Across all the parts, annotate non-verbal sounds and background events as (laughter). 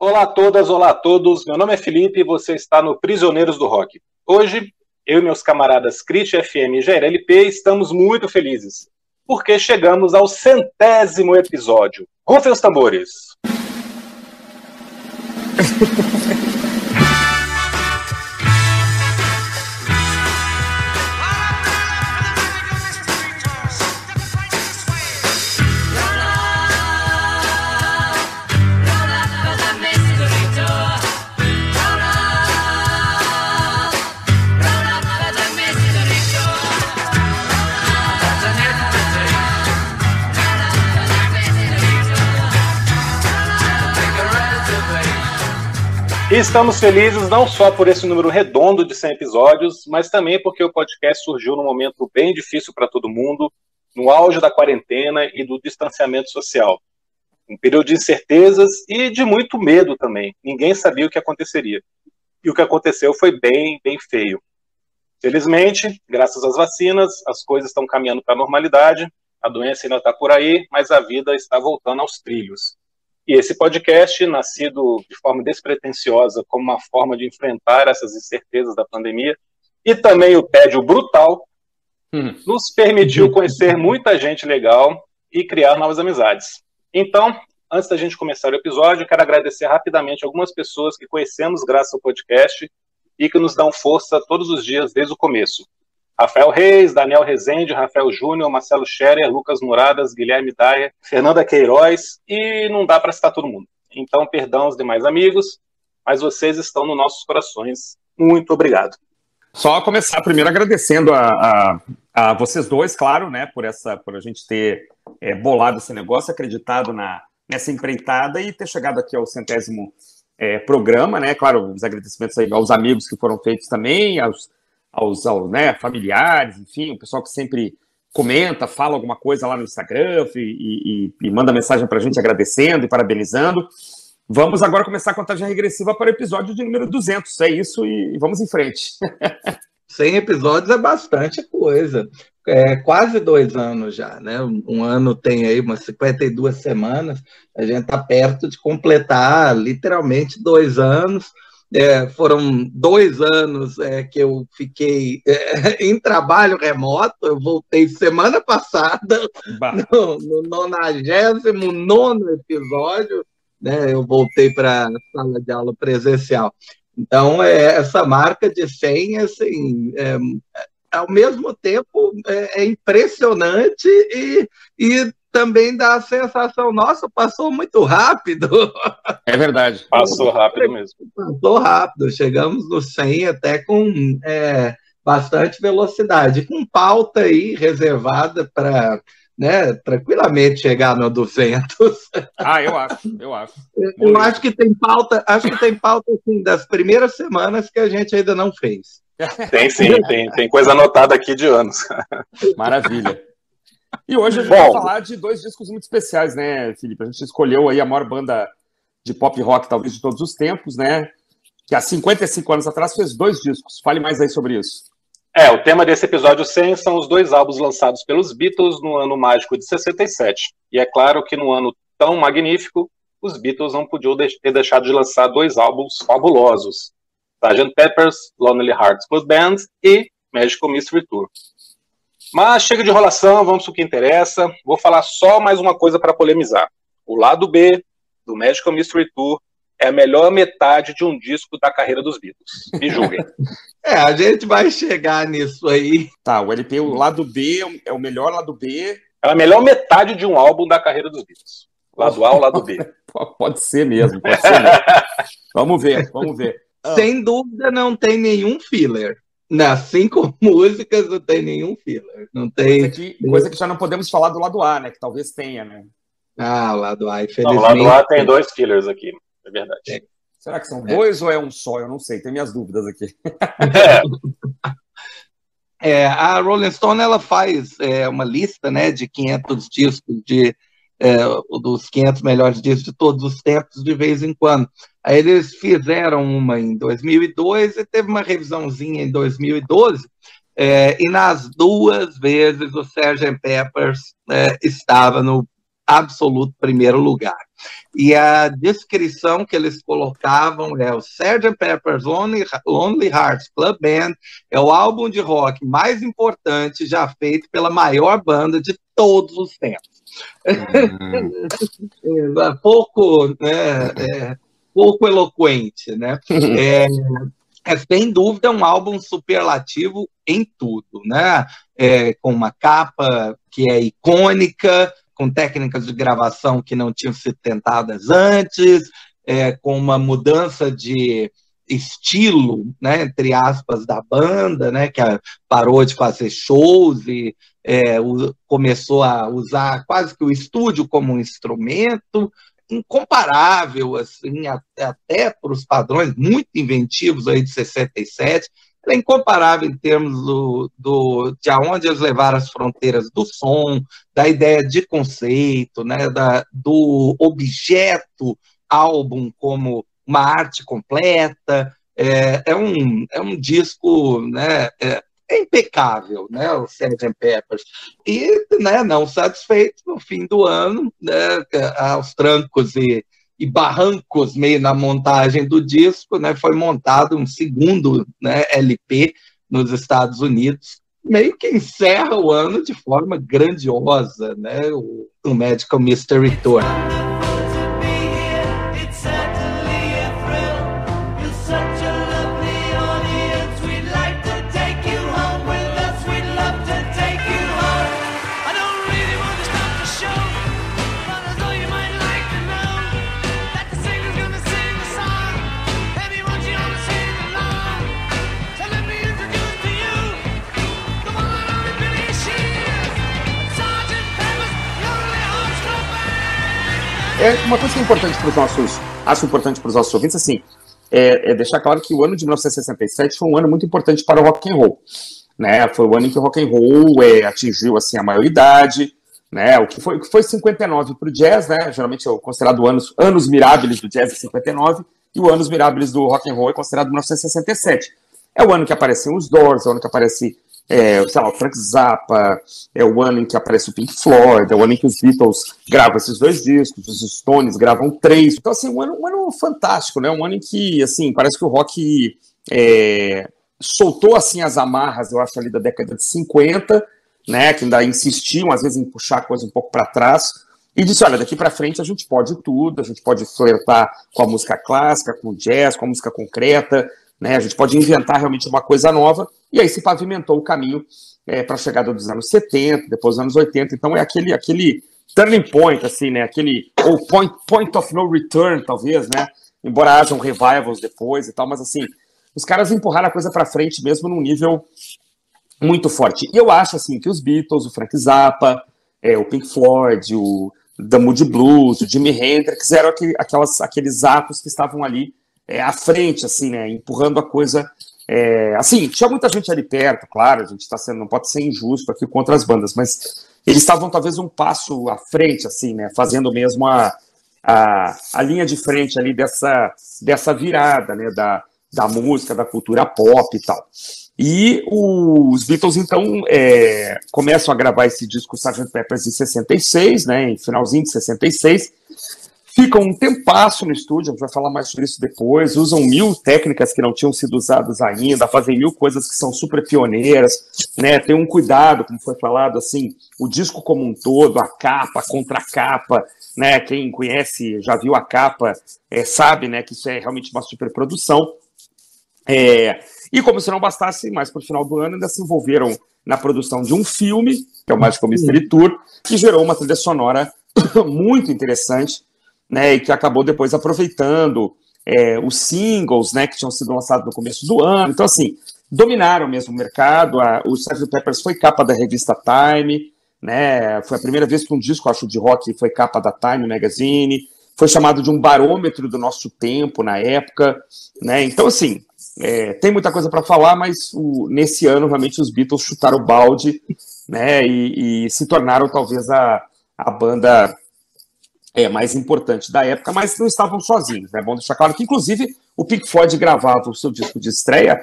Olá a todas, olá a todos. Meu nome é Felipe e você está no Prisioneiros do Rock. Hoje, eu e meus camaradas Crit FM e Jair LP estamos muito felizes, porque chegamos ao centésimo episódio. Rufem os tambores! (laughs) E estamos felizes não só por esse número redondo de 100 episódios, mas também porque o podcast surgiu num momento bem difícil para todo mundo, no auge da quarentena e do distanciamento social. Um período de incertezas e de muito medo também. Ninguém sabia o que aconteceria. E o que aconteceu foi bem, bem feio. Felizmente, graças às vacinas, as coisas estão caminhando para a normalidade, a doença ainda está por aí, mas a vida está voltando aos trilhos. E esse podcast, nascido de forma despretensiosa, como uma forma de enfrentar essas incertezas da pandemia, e também o tédio brutal, hum. nos permitiu conhecer muita gente legal e criar novas amizades. Então, antes da gente começar o episódio, quero agradecer rapidamente algumas pessoas que conhecemos graças ao podcast e que nos dão força todos os dias desde o começo. Rafael Reis, Daniel Rezende, Rafael Júnior, Marcelo Scherer, Lucas Muradas, Guilherme Daia, Fernanda Queiroz, e não dá para citar todo mundo. Então, perdão aos demais amigos, mas vocês estão nos nossos corações. Muito obrigado. Só começar primeiro agradecendo a, a, a vocês dois, claro, né, por essa, por a gente ter é, bolado esse negócio, acreditado na, nessa empreitada e ter chegado aqui ao centésimo é, programa, né? Claro, os agradecimentos aos amigos que foram feitos também, aos aos, aos né, familiares, enfim, o pessoal que sempre comenta, fala alguma coisa lá no Instagram e, e, e manda mensagem para a gente agradecendo e parabenizando. Vamos agora começar a contagem regressiva para o episódio de número 200. É isso e vamos em frente. (laughs) 100 episódios é bastante coisa. É quase dois anos já, né? Um ano tem aí umas 52 semanas. A gente está perto de completar literalmente dois anos. É, foram dois anos é, que eu fiquei é, (laughs) em trabalho remoto. Eu voltei semana passada, bah. (laughs) no, no 99 episódio, né, eu voltei para a sala de aula presencial. Então, é, essa marca de 100, assim, é, ao mesmo tempo, é, é impressionante e, e também dá a sensação, nossa, passou muito rápido. É verdade. Passou rápido mesmo. Passou rápido. Chegamos no 100 até com é, bastante velocidade, com pauta aí reservada para né, tranquilamente chegar no 200. Ah, eu acho, eu acho. Eu, acho que tem pauta, acho que tem pauta assim, das primeiras semanas que a gente ainda não fez. Tem sim, tem, tem coisa anotada aqui de anos. Maravilha. E hoje a gente Bom, vai falar de dois discos muito especiais, né, Felipe? A gente escolheu aí a maior banda de pop rock, talvez, de todos os tempos, né? Que há 55 anos atrás fez dois discos. Fale mais aí sobre isso. É, o tema desse episódio 100 são os dois álbuns lançados pelos Beatles no ano mágico de 67. E é claro que no ano tão magnífico, os Beatles não podiam ter deixado de lançar dois álbuns fabulosos. Sgt. Pepper's Lonely Hearts Club Band e Magical Mystery Tour. Mas chega de enrolação, vamos para o que interessa. Vou falar só mais uma coisa para polemizar. O lado B do Magical Mystery Tour é a melhor metade de um disco da carreira dos Beatles. Me julguem. (laughs) é, a gente vai chegar nisso aí. Tá, o LP, o lado B é o melhor lado B. É a melhor metade de um álbum da carreira dos Beatles. Lado A ou lado B. (laughs) pode ser mesmo, pode ser mesmo. (laughs) vamos ver, vamos ver. Sem dúvida não tem nenhum filler nas cinco músicas não tem nenhum filler. Não tem. Coisa que, coisa que já não podemos falar do lado A, né? Que talvez tenha, né? Ah, o lado A, infelizmente. Não, o lado A tem dois fillers aqui, é verdade. É. Será que são dois é. ou é um só? Eu não sei, tem minhas dúvidas aqui. É. (laughs) é a Rolling Stone ela faz é, uma lista né, de 500 discos de é, dos 500 melhores discos de todos os tempos de vez em quando. Aí eles fizeram uma em 2002 e teve uma revisãozinha em 2012, é, e nas duas vezes o Sgt. Peppers é, estava no absoluto primeiro lugar. E a descrição que eles colocavam é o Sgt. Pepper's Lonely, Lonely Hearts Club Band é o álbum de rock mais importante já feito pela maior banda de todos os tempos. Uhum. é, pouco, né, é, pouco eloquente, né? É, é sem dúvida um álbum superlativo em tudo, né? É, com uma capa que é icônica, com técnicas de gravação que não tinham sido tentadas antes, é, com uma mudança de estilo, né, entre aspas, da banda, né, que parou de fazer shows e é, começou a usar quase que o estúdio como um instrumento, incomparável, assim, até, para os padrões muito inventivos aí de 67, é incomparável em termos do, do, de aonde eles levaram as fronteiras do som, da ideia de conceito, né, da, do objeto álbum como uma arte completa. É, é, um, é um disco né, é, é impecável, né, o Sgt. Peppers. E, né, não satisfeito, no fim do ano, né, aos trancos e, e barrancos meio na montagem do disco, né, foi montado um segundo né, LP nos Estados Unidos, meio que encerra o ano de forma grandiosa, né, o, o Medical Mystery Tour. É uma coisa é importante para os nossos, acho importante para os nossos ouvintes, assim, é, é, deixar claro que o ano de 1967 foi um ano muito importante para o rock and roll, né? Foi o ano em que o rock and roll é, atingiu assim a maioridade, né? O que foi, o que foi 59 para o jazz, né? Geralmente é considerado anos anos miráveis do jazz é 59 e o anos miráveis do rock and roll é considerado 1967. É o ano que aparecem os Doors, é o ano que aparece é, sei lá, o Frank Zappa, é o ano em que aparece o Pink Floyd, é o ano em que os Beatles gravam esses dois discos, os Stones gravam três. Então, assim, um ano, um ano fantástico, né? Um ano em que, assim, parece que o rock é, soltou, assim, as amarras, eu acho, ali da década de 50, né? Que ainda insistiam, às vezes, em puxar a coisa um pouco para trás. E disse: olha, daqui para frente a gente pode tudo, a gente pode flertar com a música clássica, com o jazz, com a música concreta, né? A gente pode inventar realmente uma coisa nova, e aí se pavimentou o caminho é, para a chegada dos anos 70, depois dos anos 80. Então é aquele, aquele turning point, assim, né? Aquele ou point, point of no return, talvez, né? Embora hajam revivals depois e tal, mas assim, os caras empurraram a coisa para frente mesmo num nível muito forte. E eu acho assim que os Beatles, o Frank Zappa, é, o Pink Floyd, o The Moody Blues, o Jimi Hendrix eram aquelas, aqueles atos que estavam ali é, à frente, assim, né? Empurrando a coisa. É, assim, tinha muita gente ali perto, claro, a gente está sendo, não pode ser injusto aqui contra as bandas, mas eles estavam talvez um passo à frente, assim, né? Fazendo mesmo a, a, a linha de frente ali dessa, dessa virada, né? Da, da música, da cultura pop e tal. E os Beatles, então, é, começam a gravar esse disco Sgt. Peppers em 66, né, em finalzinho de 66, ficam um tempasso no estúdio, a gente vai falar mais sobre isso depois, usam mil técnicas que não tinham sido usadas ainda, fazem mil coisas que são super pioneiras, né? Tem um cuidado, como foi falado, assim, o disco como um todo, a capa, a contracapa, né? Quem conhece, já viu a capa, é, sabe, né, que isso é realmente uma superprodução. É, e como se não bastasse, mais para o final do ano, ainda se envolveram na produção de um filme, que é o Magical Mystery Tour, que gerou uma trilha sonora (laughs) muito interessante, né, e que acabou depois aproveitando é, os singles, né, que tinham sido lançados no começo do ano. Então, assim, dominaram mesmo o mercado. A, o Sgt. Peppers foi capa da revista Time, né, foi a primeira vez que um disco, acho, de rock foi capa da Time Magazine. Foi chamado de um barômetro do nosso tempo na época, né? Então, assim, é, tem muita coisa para falar, mas o, nesse ano realmente os Beatles chutaram o balde, né? E, e se tornaram talvez a, a banda é, mais importante da época, mas não estavam sozinhos. É né? bom deixar claro que, inclusive, o Pink Floyd gravava o seu disco de estreia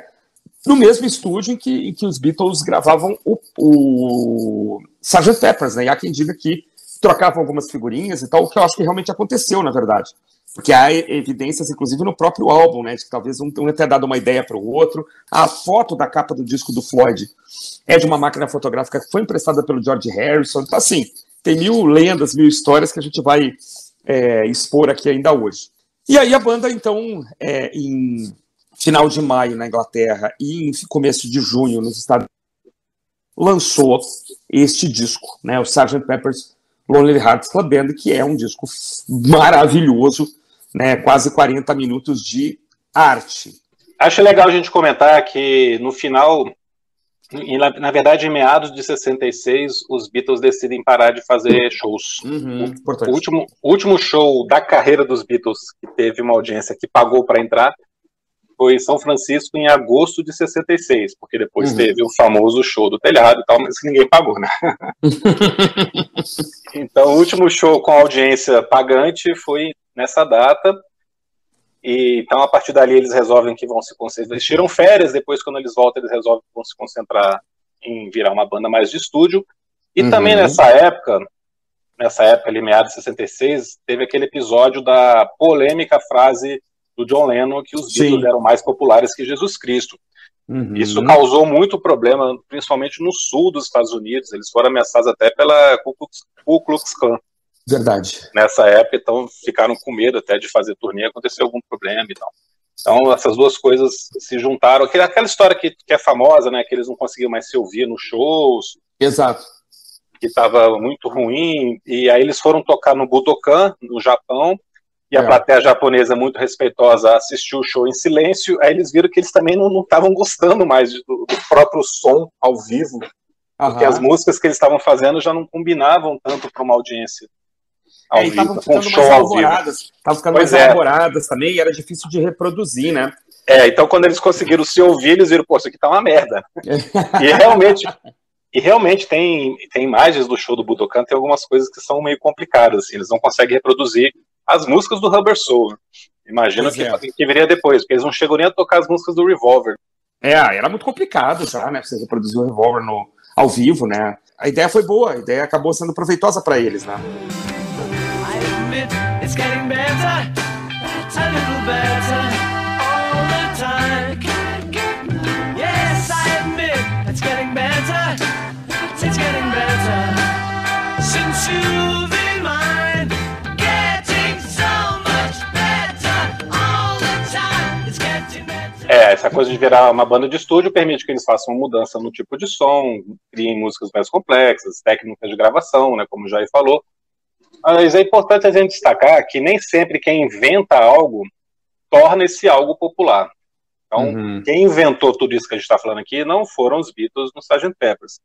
no mesmo estúdio em que, em que os Beatles gravavam o, o Sgt. Peppers, né? E há quem diga que trocavam algumas figurinhas e tal, o que eu acho que realmente aconteceu, na verdade. Porque há evidências, inclusive, no próprio álbum, né? De que talvez um, um tenha dado uma ideia para o outro. A foto da capa do disco do Floyd é de uma máquina fotográfica que foi emprestada pelo George Harrison. Então, assim, tem mil lendas, mil histórias que a gente vai é, expor aqui ainda hoje. E aí a banda, então, é, em final de maio na Inglaterra e em começo de junho nos Estados Unidos, lançou este disco, né, o Sgt. Pepper's Lonely Hearts Club Band, que é um disco maravilhoso, né, quase 40 minutos de arte. Acho legal a gente comentar que no final, na verdade, em meados de 66, os Beatles decidem parar de fazer shows. Uhum, o, último, último show da carreira dos Beatles que teve uma audiência que pagou para entrar foi em São Francisco em agosto de 66, porque depois uhum. teve o famoso show do telhado e tal, mas ninguém pagou, né? (laughs) então, o último show com audiência pagante foi nessa data. E, então, a partir dali, eles resolvem que vão se concentrar. Eles tiram férias, depois, quando eles voltam, eles resolvem que vão se concentrar em virar uma banda mais de estúdio. E uhum. também nessa época, nessa época, ali, meados de 66, teve aquele episódio da polêmica frase do John Lennon que os Beatles eram mais populares que Jesus Cristo. Uhum. Isso causou muito problema, principalmente no sul dos Estados Unidos. Eles foram ameaçados até pela Ku Klux Klan. Verdade. Nessa época, então ficaram com medo até de fazer turnê, aconteceu algum problema e tal. Então, essas duas coisas se juntaram. Aquela história que, que é famosa, né? Que eles não conseguiam mais se ouvir nos shows. Exato. Que estava muito ruim. E aí eles foram tocar no Budokan, no Japão e a é. plateia japonesa muito respeitosa assistiu o show em silêncio, aí eles viram que eles também não estavam gostando mais do, do, próprio som ao vivo, porque as músicas que eles estavam fazendo já não combinavam tanto para uma audiência ao é, vivo, com um show ao vivo. Estavam ficando pois mais é. elaboradas também, e era difícil de reproduzir, né? É, então quando eles conseguiram se ouvir, eles viram, pô, isso aqui tá uma merda. (laughs) e realmente, e realmente tem, tem imagens do show do Budokan, tem algumas coisas que são meio complicadas, assim, eles não conseguem reproduzir as músicas do Rubber Soul. Imagina que, é. que viria depois, porque eles não chegam nem a tocar as músicas do Revolver. É, era muito complicado já, né? Você reproduzir o Revolver no, ao vivo, né? A ideia foi boa, a ideia acabou sendo proveitosa para eles, né? I admit it's getting better, a little better. É, essa coisa de virar uma banda de estúdio permite que eles façam mudança no tipo de som, criem músicas mais complexas, técnicas de gravação, né, como o Jair falou. Mas é importante a gente destacar que nem sempre quem inventa algo torna esse algo popular. Então, uhum. quem inventou tudo isso que a gente está falando aqui não foram os Beatles no Sgt. Peppers.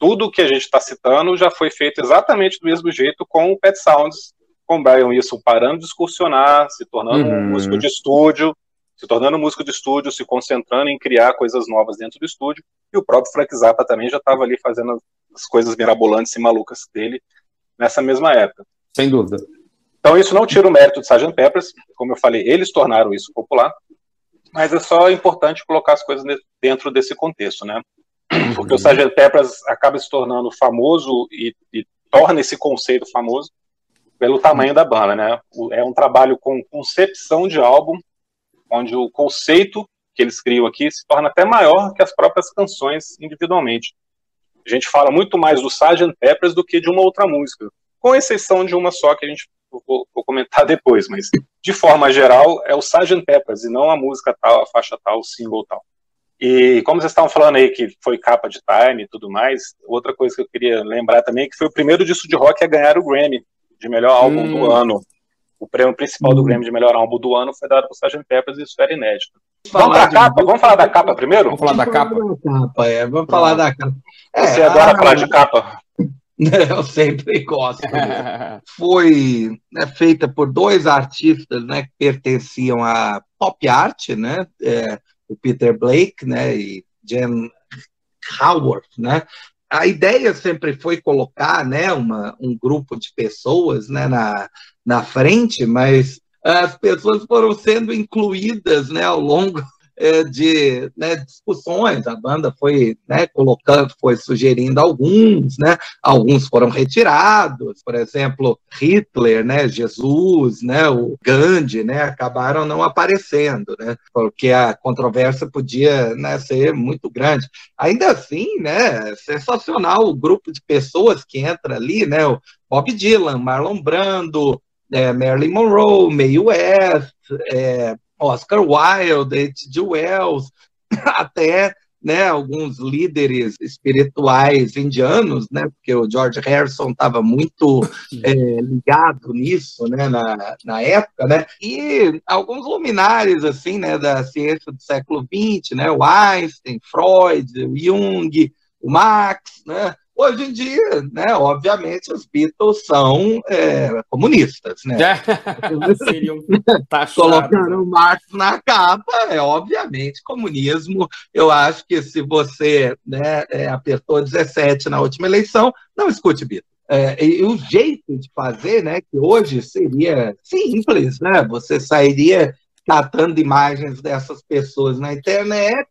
Tudo que a gente está citando já foi feito exatamente do mesmo jeito com o Pet Sounds, com o Brian Wilson parando de excursionar, se tornando uhum. um músico de estúdio, se tornando músico de estúdio, se concentrando em criar coisas novas dentro do estúdio, e o próprio Frank Zappa também já estava ali fazendo as coisas mirabolantes e malucas dele nessa mesma época. Sem dúvida. Então isso não tira o mérito de Sgt. Peppers, como eu falei, eles tornaram isso popular, mas é só importante colocar as coisas dentro desse contexto, né? Porque o Sgt. Peppers acaba se tornando famoso e, e torna esse conceito famoso pelo tamanho da banda, né? É um trabalho com concepção de álbum onde o conceito que eles criam aqui se torna até maior que as próprias canções individualmente. A gente fala muito mais do Sgt. Peppers do que de uma outra música, com exceção de uma só que a gente vou, vou comentar (laughs) depois, mas de forma geral é o Sgt. Peppers e não a música tal, a faixa tal, o single tal. E como vocês estavam falando aí que foi capa de Time e tudo mais, outra coisa que eu queria lembrar também é que foi o primeiro disco de rock a ganhar o Grammy de melhor álbum hum. do ano. O prêmio principal do Grêmio de melhor álbum do ano foi dado por Sgt. Peppers e isso era inédito. Vamos, da capa? Vamos falar da capa primeiro? Vamos falar da capa. capa é. Vamos falar da capa. É, Você adora a... falar de capa? (laughs) Eu sempre gosto. Foi né, feita por dois artistas né, que pertenciam à pop art, né, é, o Peter Blake né, e Jen Howard, né, a ideia sempre foi colocar né, uma, um grupo de pessoas né, na, na frente, mas as pessoas foram sendo incluídas né, ao longo é, de né, discussões. A banda foi né, colocando, foi sugerindo alguns, né? Alguns foram retirados, por exemplo, Hitler, né? Jesus, né? O Gandhi, né? Acabaram não aparecendo, né? Porque a controvérsia podia né, ser muito grande. Ainda assim, né? Sensacional o grupo de pessoas que entra ali, né? O Bob Dylan, Marlon Brando, é, Marilyn Monroe, Mae West, é, Oscar Wilde, H.G. Wells, (coughs) até né, alguns líderes espirituais indianos, né, porque o George Harrison estava muito é, ligado nisso, né, na, na época, né, e alguns luminares assim, né, da ciência do século XX, né, o Einstein, Freud, o Jung, o Marx, né, Hoje em dia, né, obviamente, os Beatles são é, comunistas, né? É. (laughs) Seriam Colocaram Marx na capa, é obviamente comunismo. Eu acho que se você né, é, apertou 17 na última eleição, não escute Beatles. É, e o jeito de fazer, né, que hoje seria simples, né? Você sairia catando imagens dessas pessoas na internet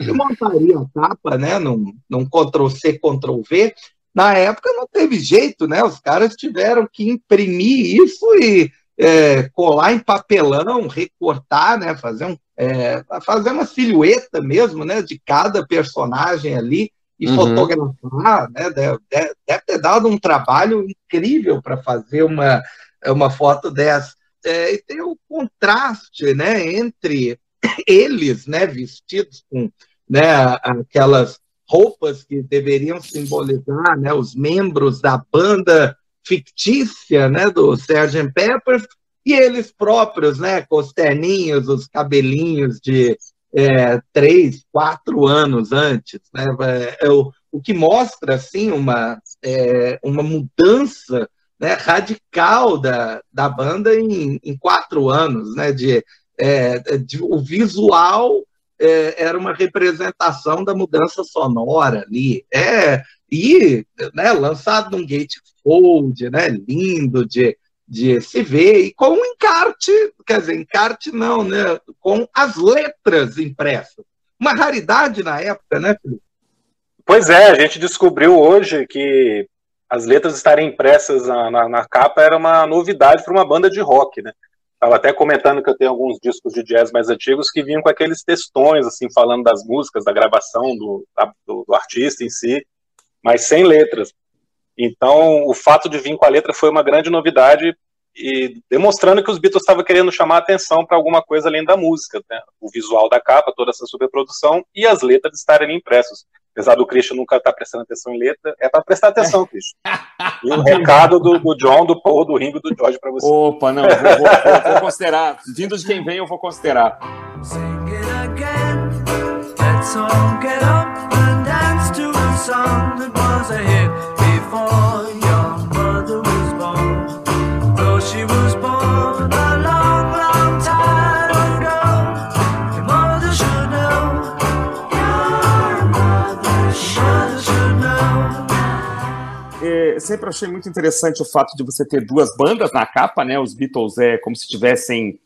e montaria a capa, né, num, num Ctrl-C, Ctrl-V. Na época não teve jeito, né? Os caras tiveram que imprimir isso e é, colar em papelão, recortar, né? Fazer, um, é, fazer uma silhueta mesmo, né? De cada personagem ali e uhum. fotografar, né? Deve, deve, ter dado um trabalho incrível para fazer uma, uma foto dessa é, e tem o contraste né, entre eles né, vestidos com né, aquelas roupas que deveriam simbolizar né, os membros da banda fictícia né, do Sgt. Peppers e eles próprios, né, com os terninhos, os cabelinhos de é, três, quatro anos antes. Né, é, o, o que mostra assim, uma, é, uma mudança né, radical da, da banda em, em quatro anos, né, de, é, de o visual é, era uma representação da mudança sonora ali, é, e né, lançado num gatefold, né, lindo de, de se ver, e com um encarte, quer dizer, encarte não, né, com as letras impressas. Uma raridade na época, né, Felipe? Pois é, a gente descobriu hoje que as letras estarem impressas na, na, na capa era uma novidade para uma banda de rock, né? Estava até comentando que eu tenho alguns discos de jazz mais antigos que vinham com aqueles textões, assim, falando das músicas, da gravação do, do, do artista em si, mas sem letras. Então, o fato de vir com a letra foi uma grande novidade e demonstrando que os Beatles estavam querendo chamar atenção para alguma coisa além da música, né? o visual da capa, toda essa superprodução e as letras estarem impressas apesar do Christian nunca estar tá prestando atenção em letra, é para prestar atenção, Christian. E o (laughs) recado do, do, John, do Paul, do Ringo do George para você. Opa, não, vou, vou, vou, considerar. Vindo de quem vem, eu vou considerar. Sing it again, let's all get up and dance to a song that was a hit before your sempre achei muito interessante o fato de você ter duas bandas na capa, né? Os Beatles é como se tivessem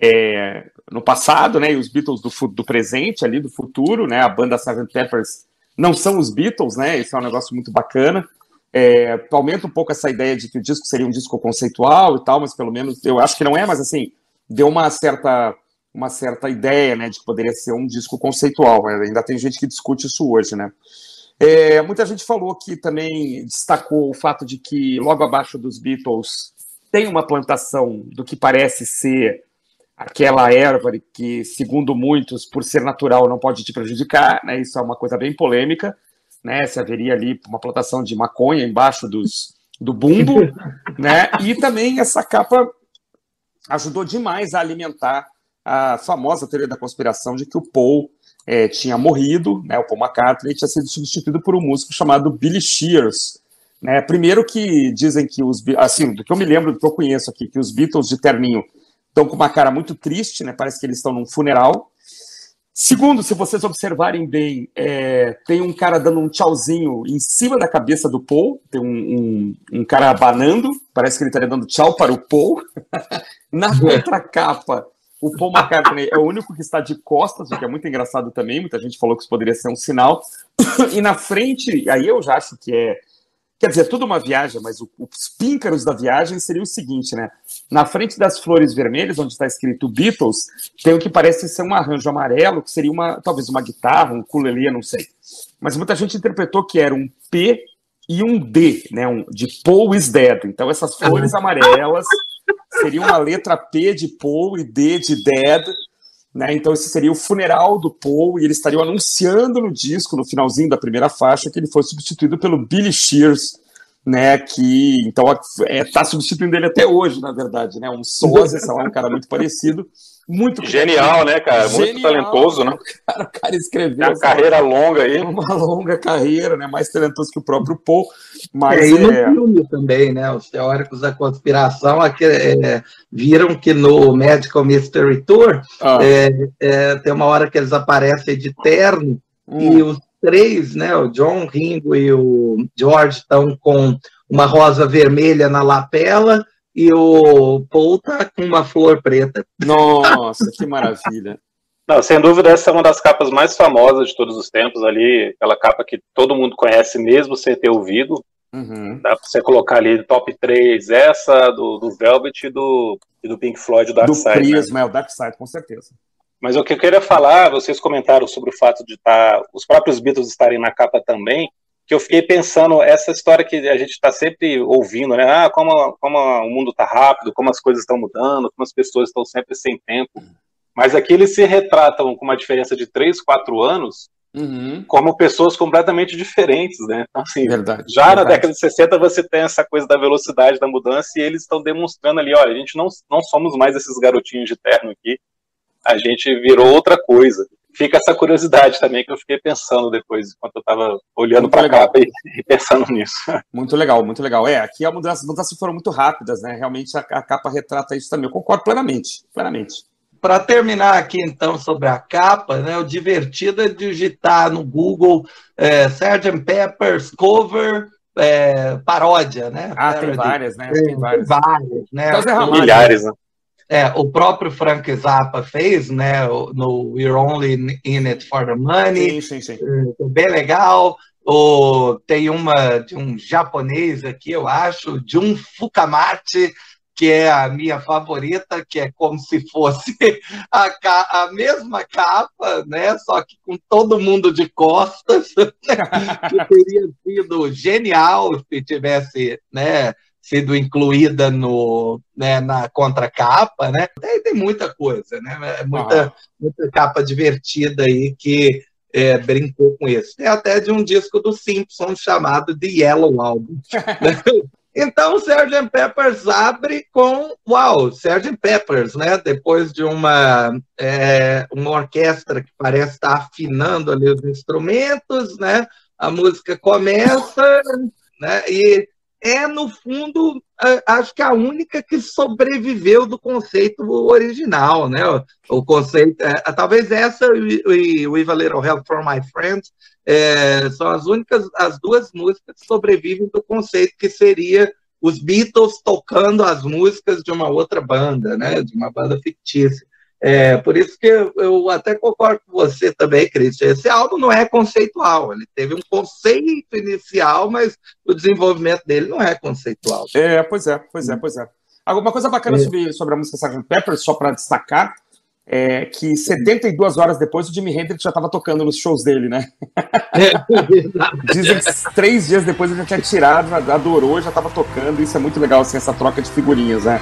é, no passado, né? E os Beatles do, do presente ali, do futuro, né? A banda Sgt. Peppers não são os Beatles, né? Isso é um negócio muito bacana. É, aumenta um pouco essa ideia de que o disco seria um disco conceitual e tal, mas pelo menos eu acho que não é, mas assim, deu uma certa uma certa ideia, né, de que poderia ser um disco conceitual. Ainda tem gente que discute isso hoje, né? É, muita gente falou que também destacou o fato de que logo abaixo dos Beatles tem uma plantação do que parece ser aquela erva que, segundo muitos, por ser natural, não pode te prejudicar. Né? Isso é uma coisa bem polêmica. Né? Se haveria ali uma plantação de maconha embaixo dos, do bumbo. (laughs) né? E também essa capa ajudou demais a alimentar a famosa teoria da conspiração de que o Paul é, tinha morrido, né, o Paul McCartney tinha sido substituído por um músico chamado Billy Shears. Né? Primeiro que dizem que os, assim, do que eu me lembro, do que eu conheço aqui, que os Beatles de terninho estão com uma cara muito triste, né? parece que eles estão num funeral. Segundo, se vocês observarem bem, é, tem um cara dando um tchauzinho em cima da cabeça do Paul, tem um, um, um cara abanando, parece que ele estaria dando tchau para o Paul. (laughs) Na (laughs) outra capa, O Paul McCartney é o único que está de costas, o que é muito engraçado também. Muita gente falou que isso poderia ser um sinal. E na frente, aí eu já acho que é. Quer dizer, tudo uma viagem, mas os píncaros da viagem seria o seguinte, né? Na frente das flores vermelhas, onde está escrito Beatles, tem o que parece ser um arranjo amarelo, que seria uma talvez uma guitarra, um ukulele, não sei. Mas muita gente interpretou que era um P e um D, né? Um, de Paul is Dead. Então essas flores amarelas seria uma letra P de Paul e D de Dead. Né? Então, esse seria o funeral do Paul, e eles estariam anunciando no disco, no finalzinho da primeira faixa, que ele foi substituído pelo Billy Shears, né? Que então está é, tá substituindo ele até hoje, na verdade, né? Um sósia, sei um cara muito parecido muito genial, né, cara? Genial, muito talentoso, né? Cara, o cara escreveu uma carreira longa aí, uma longa carreira, né? Mais talentoso que o próprio Paul. Mas é, e no é... filme também, né? Os teóricos da conspiração aqui, é, viram que no Medical Mystery Tour ah. é, é tem uma hora que eles aparecem de terno hum. e os três, né? O John, Ringo e o George estão com uma rosa vermelha na lapela e o Paul tá com uma flor preta. Nossa, que maravilha. Não, sem dúvida, essa é uma das capas mais famosas de todos os tempos ali, aquela capa que todo mundo conhece mesmo sem ter ouvido. Uhum. Dá pra você colocar ali top 3, essa do, do Velvet e do, e do Pink Floyd, do Dark do Side. Do Prisma, né? é o Dark Side, com certeza. Mas o que eu queria falar, vocês comentaram sobre o fato de estar, tá, os próprios Beatles estarem na capa também, que eu fiquei pensando, essa história que a gente está sempre ouvindo, né? Ah, como, como o mundo está rápido, como as coisas estão mudando, como as pessoas estão sempre sem tempo. Mas aqui eles se retratam com uma diferença de 3, 4 anos, uhum. como pessoas completamente diferentes, né? Então, assim, verdade, já verdade. na década de 60 você tem essa coisa da velocidade da mudança e eles estão demonstrando ali, olha, a gente não, não somos mais esses garotinhos de terno aqui, a gente virou outra coisa fica essa curiosidade também que eu fiquei pensando depois, enquanto eu estava olhando para cá e, e, pensando nisso. (laughs) Muito legal, muito legal. É, aqui as mudanças, mudanças foram muito rápidas, né? Realmente a, a capa retrata isso também. Eu concordo plenamente, plenamente. Para terminar aqui, então, sobre a capa, né, o divertido é digitar no Google é, Sgt. Pepper's Cover é, paródia, né? Ah, tem várias, né? Tem, várias. Tem várias, né? Então, Milhares, né? É, o próprio Frank Zappa fez, né, no We're Only in It for the Money. Sim, sim, sim. É, bem legal. O, tem uma de um japonês aqui, eu acho, Jun Fukamate, que é a minha favorita, que é como se fosse (laughs) a, a mesma capa, né? Só que com todo mundo de costas, (laughs) que teria sido genial se tivesse, né? Sido incluída no, né, na contracapa, né? Tem, tem muita coisa, né? É muita, muita capa divertida aí que é, brincou com isso. Tem até de um disco do Simpsons chamado The Yellow Album. (laughs) Então, o Sgt. Peppers abre com, uau, Sgt. Peppers, né? Depois de uma, é, uma orquestra que parece estar afinando ali os instrumentos, né? A música começa, né? E é, no fundo, acho que a única que sobreviveu do conceito original, né? O conceito, é, talvez essa e Eva a Little Help from My Friends é, são as únicas, as duas músicas que sobrevivem do conceito que seria os Beatles tocando as músicas de uma outra banda, né? De uma banda fictícia. É, por isso que eu, até concordo com você também, Christian. Esse álbum não é conceitual. Ele teve um conceito inicial, mas o desenvolvimento dele não é conceitual. É, pois é, pois é, pois é. Alguma coisa bacana é. sobre, sobre a música Sgt. Pepper, só para destacar, é que 72 horas depois o Jimi Hendrix já estava tocando nos shows dele, né? É, Dizem que três dias depois ele já tinha tirado, adorou, já estava tocando. Isso é muito legal, assim, essa troca de figurinhas, né?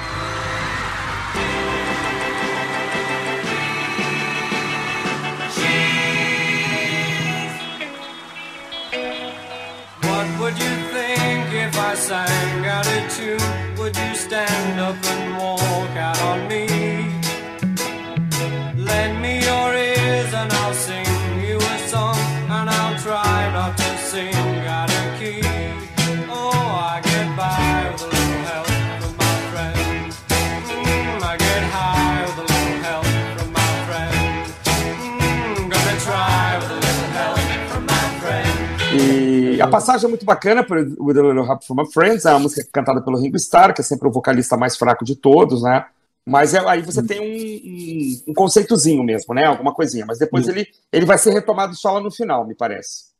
A passagem é muito bacana por With a Little Help from a Friends, é uma música cantada pelo Ringo Starr, que é sempre o vocalista mais fraco de todos, né? Mas é, aí você tem um, um, um, conceitozinho mesmo, né? Alguma coisinha. Mas depois ele, ele vai ser retomado só lá no final, me parece.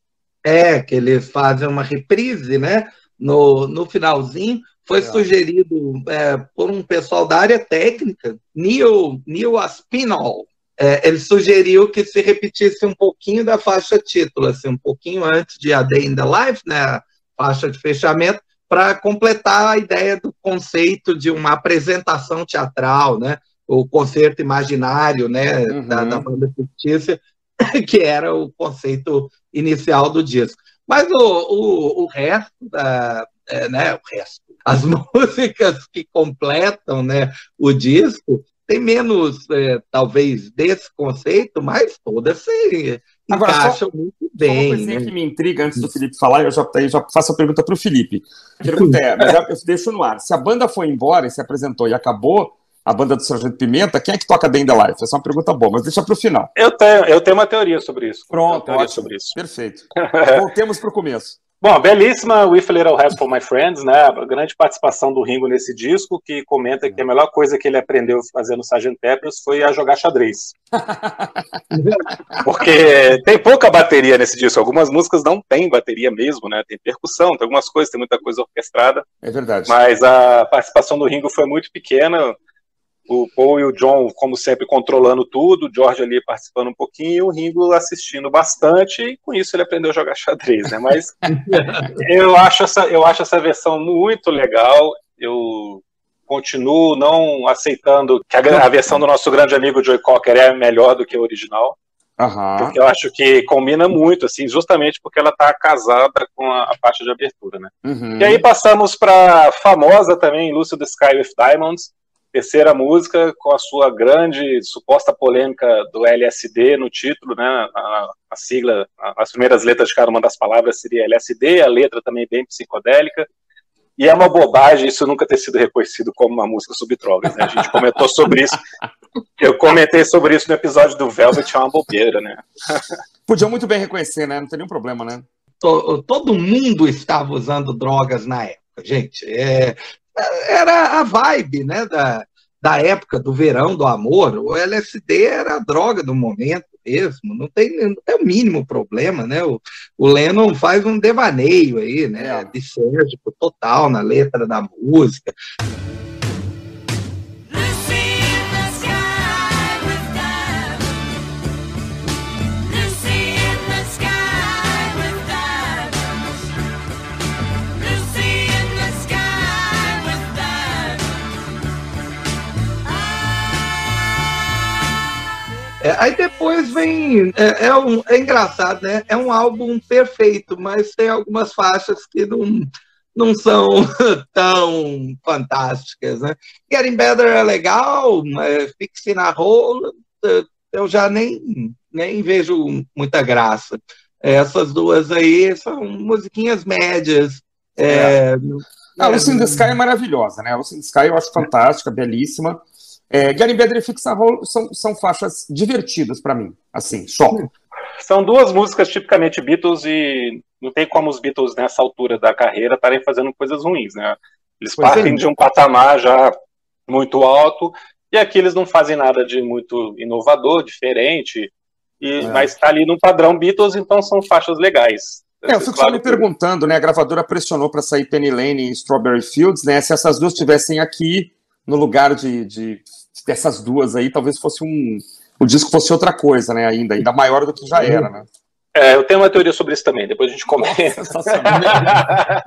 É, que eles fazem uma reprise, né? No, no finalzinho. Foi é. sugerido é, por um pessoal da área técnica, Neil, Neil Aspinall. É, ele sugeriu que se repetisse um pouquinho da faixa título, assim, um pouquinho antes de A Day in the Life, né? A faixa de fechamento, para completar a ideia do conceito de uma apresentação teatral, né? O concerto imaginário, né? Uhum. Da, da, banda fictícia, (laughs) que era o conceito inicial do disco. Mas o, o, o resto da, é, né? O resto, as (laughs) músicas que completam, né? O disco tem menos, é, talvez, desse conceito, mas todas se Agora, encaixam só, muito bem. Uma coisinha né? que me intriga antes do Felipe falar, eu já, eu já faço a pergunta para o Felipe. A (laughs) pergunta é, mas eu deixo no ar. Se a banda foi embora e se apresentou e acabou, a banda do Sargento Pimenta, quem é que toca in the Life? Essa é uma pergunta boa, mas deixa para o final. Eu tenho, eu tenho uma teoria sobre isso. Pronto, ótimo. Sobre isso. Perfeito. (laughs) Voltemos para o começo. Bom, belíssima With a Little Help for My Friends, né? A grande participação do Ringo nesse disco, que comenta que a melhor coisa que ele aprendeu fazendo Sgt. Peppers foi a jogar xadrez. (laughs) Porque tem pouca bateria nesse disco. Algumas músicas não tem bateria mesmo, né? Tem percussão, tem algumas coisas, tem muita coisa orquestrada. É verdade. Mas a participação do Ringo foi muito pequena o Paul e o John, como sempre, controlando tudo, o George ali participando um pouquinho, o Ringo assistindo bastante, e com isso ele aprendeu a jogar xadrez, né? Mas (laughs) eu, acho essa, eu acho essa versão muito legal, eu continuo não aceitando que a, a versão do nosso grande amigo Joey Cocker é melhor do que a original, Uhum. Porque eu acho que combina muito, assim, justamente porque ela está casada com a, a, parte de abertura, né? Uhum. E aí passamos para famosa também, Lucy the Sky with Diamonds, terceira música com a sua grande suposta polêmica do LSD no título, né? A, a sigla, a, as primeiras letras de cada uma das palavras seria LSD, a letra também bem psicodélica. E é uma bobagem isso nunca ter sido reconhecido como uma música sobre drogas, né? A gente comentou sobre isso. Eu comentei sobre isso no episódio do Velvet, é uma bobeira, né? (laughs) Podia muito bem reconhecer, né? Não tem nenhum problema, né? Todo mundo estava usando drogas na época, gente. É, era a vibe né, da, da época do verão do amor. O LSD era a droga do momento mesmo, não tem, não tem o mínimo problema, né? O, o Lennon faz um devaneio aí, né? É. De Sérgico total na letra da música. É, aí depois vem. É, é, um, é engraçado, né? É um álbum perfeito, mas tem algumas faixas que não, não são (laughs) tão fantásticas, né? Getting Better é legal, mas Fixing a Hole eu já nem, nem vejo muita graça. Essas duas aí são musiquinhas médias. É, a Lucy in the Sky é maravilhosa, né? Lucy in the Sky eu acho fantástica, belíssima. É, Gary Better e Fix Roll são, são faixas divertidas para mim, assim, só. São duas músicas tipicamente Beatles e não tem como os Beatles nessa altura da carreira estarem fazendo coisas ruins, né? Eles pois partem é. de um patamar já muito alto e aqui eles não fazem nada de muito inovador, diferente, e, é. mas está ali no padrão Beatles, então são faixas legais. É, eu fico claro só me que... perguntando, né? A gravadora pressionou para sair Penny Lane e Strawberry Fields, né? Se essas duas estivessem aqui no lugar de, de dessas duas aí, talvez fosse um. O disco fosse outra coisa, né? Ainda, ainda maior do que já era, né? É, eu tenho uma teoria sobre isso também, depois a gente comenta. (laughs)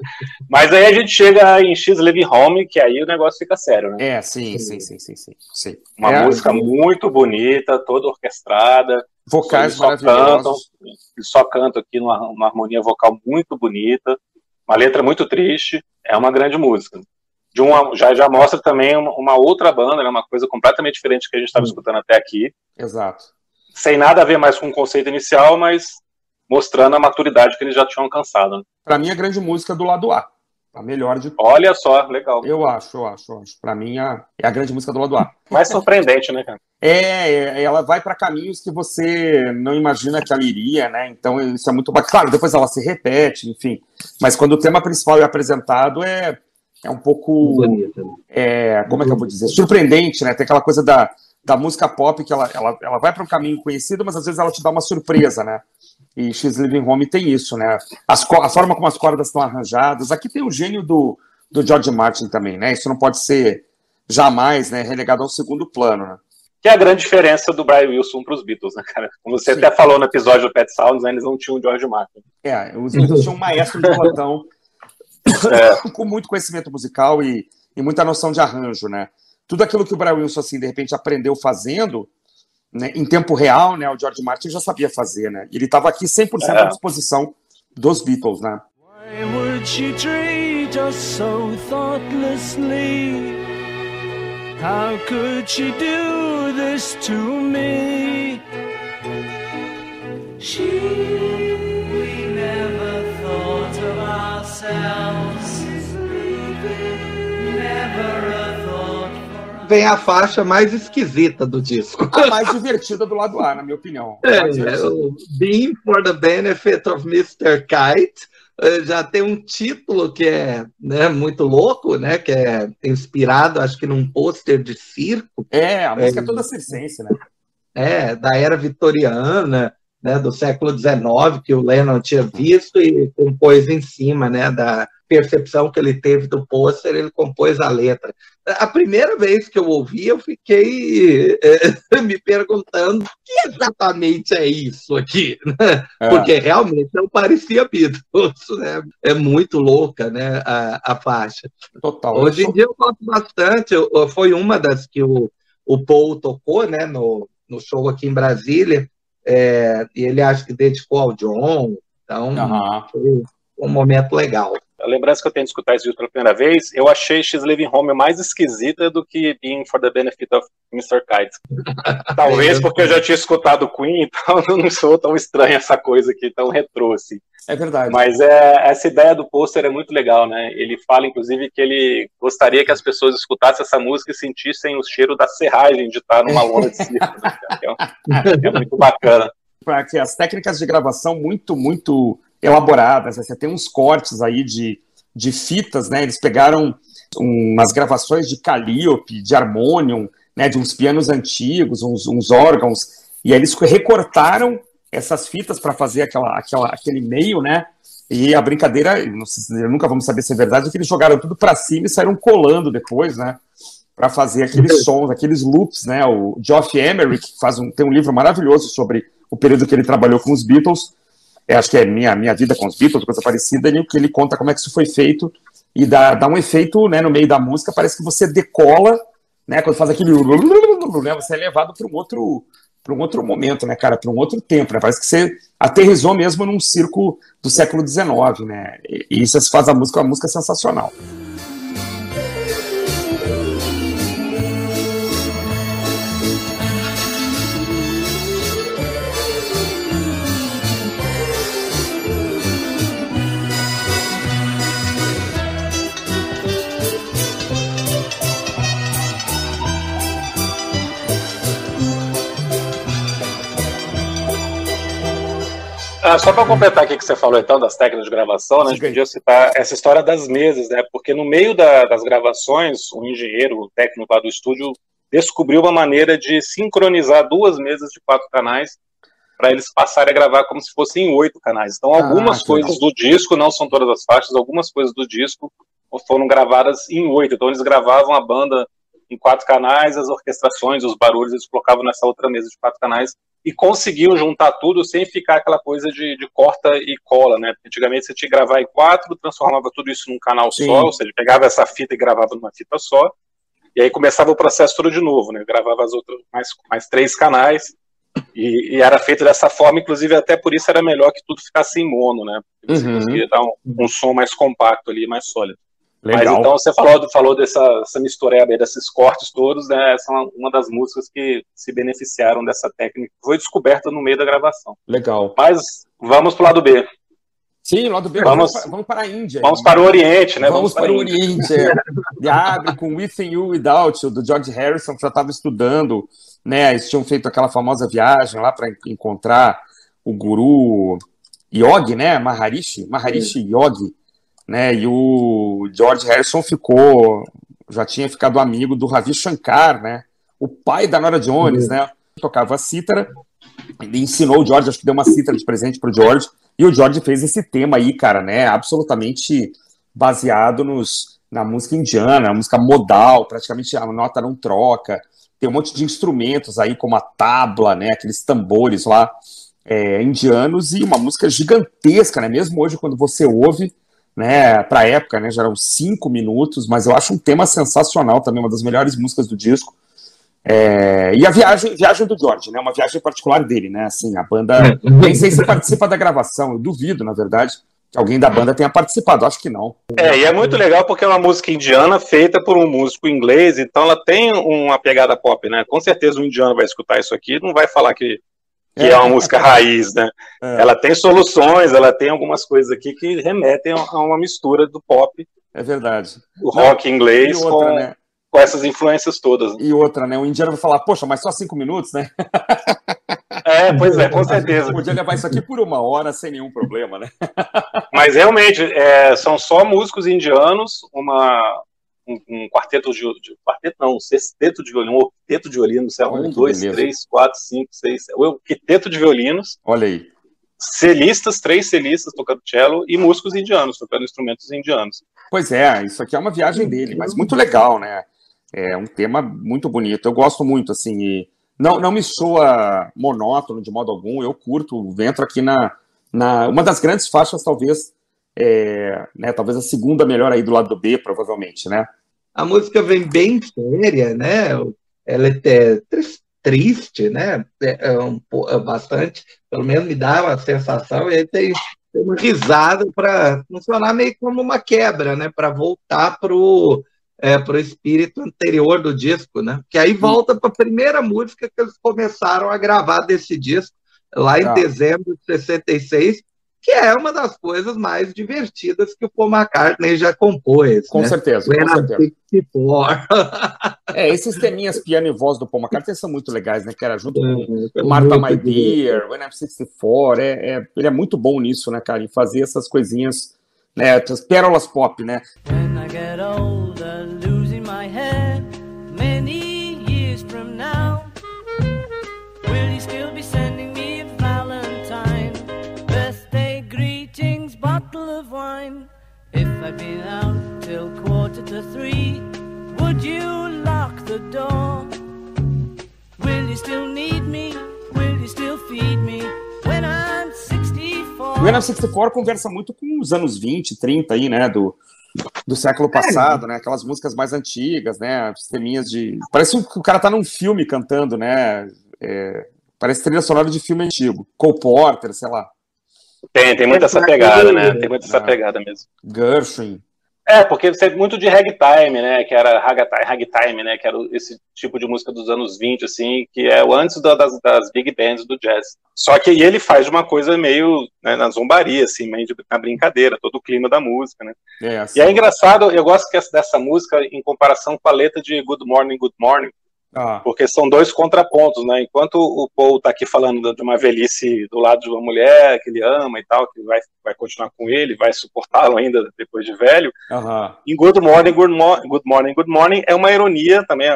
Mas aí a gente chega em X Live Home, que aí o negócio fica sério, né? É, sim, sim, sim, sim, sim. sim. Uma é, música muito bonita, toda orquestrada. Vocais maravilhosos. Cantam, só cantam aqui numa, numa harmonia vocal muito bonita, uma letra muito triste, é uma grande música de uma, já, já mostra também uma, uma outra banda, né, uma coisa completamente diferente que a gente estava hum. escutando até aqui. Exato. Sem nada a ver mais com o conceito inicial, mas mostrando a maturidade que eles já tinham alcançado. Né? Para mim, a grande música do lado A. A melhor de Olha só, legal. Eu acho, eu acho, eu acho. Para mim, a, é a grande música do lado A. Mais surpreendente, né, cara? É, é, ela vai para caminhos que você não imagina que ela iria, né? Então, isso é muito bacana. Claro, depois ela se repete, enfim. Mas quando o tema principal é apresentado, é é um pouco. É, como é que eu vou dizer? Surpreendente, né? Tem aquela coisa da, da música pop que ela, ela, ela vai para um caminho conhecido, mas às vezes ela te dá uma surpresa, né? E X Living Home tem isso, né? As, a forma como as cordas estão arranjadas. Aqui tem o gênio do, do George Martin também, né? Isso não pode ser jamais né, relegado ao segundo plano, né? Que é a grande diferença do Brian Wilson para os Beatles, né, cara? Como você Sim. até falou no episódio do Pet Sounds, né, eles não tinham o George Martin. É, os Beatles tinham um maestro de plantão (laughs) é. (coughs) com muito conhecimento musical e, e muita noção de arranjo, né? Tudo aquilo que o Brian Wilson, assim, de repente aprendeu fazendo, né, em tempo real, né, o George Martin já sabia fazer, né? Ele estava aqui 100% é. à disposição dos Beatles, né? Why would she treat us so thoughtlessly? How could she do this to me? She, Vem a faixa mais esquisita do disco. A mais divertida do lado A, na minha opinião. É, é o Being for the Benefit of Mr. Kite eh, já tem um título que é né, muito louco, né? Que é inspirado, acho que num pôster de circo. É, a música é, é toda circense, né? É, da era vitoriana, né, do século XIX, que o Lennon tinha visto e compôs em cima, né, da, percepção que ele teve do pôster, ele compôs a letra. A primeira vez que eu ouvi, eu fiquei é, (laughs) me perguntando o que exatamente é isso aqui, né? (laughs) é. porque realmente não parecia Beatles, (laughs) né? É muito louca, né, a, a faixa. Total. Hoje em dia eu gosto bastante, foi uma das que o, o Paul tocou, né, no, no show aqui em Brasília, é, e ele acho que dedicou ao John, então uhum. foi um momento legal a lembrança que eu tenho de escutar esse vídeo pela primeira vez, eu achei X Living Home mais esquisita do que Being for the Benefit of Mr. Kite. (laughs) Talvez porque eu já tinha escutado Queen, então (laughs) não sou tão estranha essa coisa aqui, tão retrô assim. É verdade. Mas é, essa ideia do pôster é muito legal, né? Ele fala, inclusive, que ele gostaria que as pessoas escutassem essa música e sentissem o cheiro da serragem de estar numa lona de circo. Né? (laughs) É, é muito bacana. Para que as técnicas de gravação muito, muito elaboradas. Né? Você tem uns cortes aí de, de fitas, né? Eles pegaram umas gravações de Calliope, de Harmonium, né? De uns pianos antigos, uns, uns órgãos, e aí eles recortaram essas fitas para fazer aquela, aquela, aquele meio, né? E a brincadeira, não sei, nunca vamos saber se é verdade, é que eles jogaram tudo para cima e saíram colando depois, né? Para fazer aqueles sons, aqueles loops, né? O Geoff Emerick faz um, tem um livro maravilhoso sobre o período que ele trabalhou com os Beatles, acho que é minha, minha vida com os Beatles, coisa parecida, ele, que ele conta como é que isso foi feito e dá, dá um efeito né, no meio da música, parece que você decola, né, quando faz aquele né, você é levado para um outro para um outro momento, né, cara, para um outro tempo, né? Parece que você aterrizou mesmo num circo do século XIX, né? E isso faz a música uma música sensacional. Ah, só para completar aqui que você falou então das técnicas de gravação, né, a gente podia citar essa história das mesas, né? Porque no meio da, das gravações, o engenheiro, o técnico lá do estúdio, descobriu uma maneira de sincronizar duas mesas de quatro canais para eles passarem a gravar como se fossem oito canais. Então, ah, algumas ah, coisas do disco, não são todas as faixas, algumas coisas do disco foram gravadas em oito. Então, eles gravavam a banda em quatro canais, as orquestrações, os barulhos, eles colocavam nessa outra mesa de quatro canais e conseguiu juntar tudo sem ficar aquela coisa de, de corta e cola, né? Antigamente você tinha que gravar em quatro, transformava tudo isso num canal Sim. só, ou seja, pegava essa fita e gravava numa fita só, e aí começava o processo todo de novo, né? Gravava as outras mais, mais três canais, e, e, era feito dessa forma, inclusive até por isso era melhor que tudo ficasse em mono, né? Porque você uhum. conseguia dar um, um som mais compacto ali, mais sólido. Legal. Mas então você falou, falou dessa, dessa mistureba aí, desses cortes todos, né? Essa é uma das músicas que se beneficiaram dessa técnica. Foi descoberta no meio da gravação. Legal. Mas vamos para o lado B. Sim, lado B. Vamos, vamos, para a Índia. Vamos para o Oriente, né? Vamos, vamos para, para, o Oriente. É. (laughs) E abre com Within You Without You, do George Harrison, que já estava estudando, né? Eles tinham feito aquela famosa viagem lá para encontrar o guru Yogi, né? Maharishi, Maharishi Yogi né? E o George Harrison ficou, já tinha ficado amigo do Ravi Shankar, né? O pai da Nora Jones, né? Tocava cítara, ele ensinou o George, acho que deu uma cítara de presente pro George, e o George fez esse tema aí, cara, né? Absolutamente baseado nos, na música indiana, a música modal, praticamente a nota não troca. Tem um monte de instrumentos aí, como a tabla, né? Aqueles tambores lá é, indianos, e uma música gigantesca, né? Mesmo hoje, quando você ouve, né, para a época, né, já eram cinco minutos, mas eu acho um tema sensacional também, uma das melhores músicas do disco. É, e a viagem, viagem do George, né, uma viagem particular dele, né, assim, a banda, nem sei se participa da gravação, eu duvido, na verdade, que alguém da banda tenha participado, acho que não. É, e é muito legal porque é uma música indiana feita por um músico inglês, então ela tem uma pegada pop, né, com certeza um indiano vai escutar isso aqui não vai falar que que é, é uma música raiz, né? É. Ela tem soluções, ela tem algumas coisas aqui que remetem a uma mistura do pop. É verdade. O rock inglês outra, com, né? com essas influências todas. E outra, né? O indiano vai falar, poxa, mas só cinco minutos, né? (laughs) É, pois é, com certeza. Podia levar isso aqui por uma hora sem nenhum problema, né? Mas realmente, é, são só músicos indianos, uma, um, um quarteto de, de, quarteto não, um sexteto de violino, um octeto de violinos, é um, dois, beleza. três, quatro, cinco, seis, o octeto de violinos. Olha aí. Celistas, três celistas tocando cello e músicos indianos, tocando instrumentos indianos. Pois é, isso aqui é uma viagem dele, mas muito legal, né? É um tema muito bonito. Eu gosto muito, assim, e não, não me soa monótono de modo algum. Eu curto, entro aqui na, na uma das grandes faixas, talvez, é, né, talvez a segunda melhor aí do lado do B, provavelmente, né? A música vem bem séria, né? Ela é triste, né? É, é um, é bastante, pelo menos me dá uma sensação, e aí tem, tem uma risada para funcionar meio como uma quebra, né? Para voltar para o é, pro espírito anterior do disco, né? Que aí volta para a primeira música que eles começaram a gravar desse disco, lá em ah. dezembro de 66, que é uma das coisas mais divertidas que o Paul McCartney já compôs. Com né? certeza, com certeza. é, esses teminhas piano e voz do Paul McCartney são muito legais, né? Que era junto com é, Martha My Dear, When I'm 64, é, é, ele é muito bom nisso, né, cara? Em fazer essas coisinhas, né? Essas pérolas pop, né? When I get older, I'd been out till quarter to three, would you lock the door? Will you still need me? Will you still feed me? When I'm 64. When I'm 64 conversa muito com os anos 20, 30 aí, né? Do, do século passado, é. né? Aquelas músicas mais antigas, né? Sisteminhas de. Parece que o cara tá num filme cantando, né? É... Parece trilha sonora de filme antigo. Cole Porter, sei lá. Tem, tem muita essa pegada, né? Tem muita essa pegada mesmo. Gershwin. É, porque você é muito de ragtime, né? Que era ragtime, né? Que era esse tipo de música dos anos 20, assim, que é o antes das, das big bands do jazz. Só que ele faz uma coisa meio né, na zombaria, assim, meio de, na brincadeira, todo o clima da música, né? É, assim. E é engraçado, eu gosto dessa música em comparação com a letra de Good Morning, Good Morning, ah. Porque são dois contrapontos, né? Enquanto o Paul está aqui falando de uma velhice do lado de uma mulher que ele ama e tal, que vai, vai continuar com ele, vai suportá-lo ainda depois de velho, uhum. em Good Morning, Good, Mo Good Morning, Good Morning é uma ironia também,